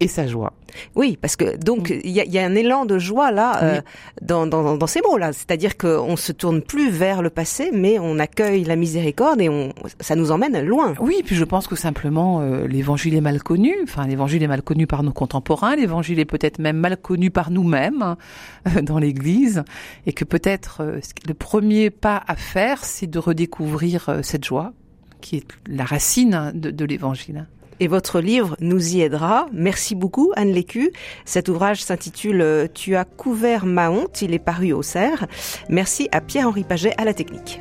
Et sa joie. Oui, parce que donc il y, a, un élan de joie là euh, dans, dans, ces mots-là, c'est-à-dire qu'on se tourne plus vers le passé, mais on accueille la miséricorde et on, ça nous emmène loin. Oui, puis je pense que simplement euh, l'évangile est mal connu. Enfin, l'évangile est mal connu par nos contemporains, l'évangile est peut-être même mal connu par nous-mêmes hein, dans l'Église, et que peut-être euh, le premier pas à faire, c'est de redécouvrir cette joie qui est la racine de, de l'évangile et votre livre nous y aidera. Merci beaucoup Anne Lécu. Cet ouvrage s'intitule euh, Tu as couvert ma honte, il est paru au Cerf. Merci à Pierre-Henri Paget à la technique.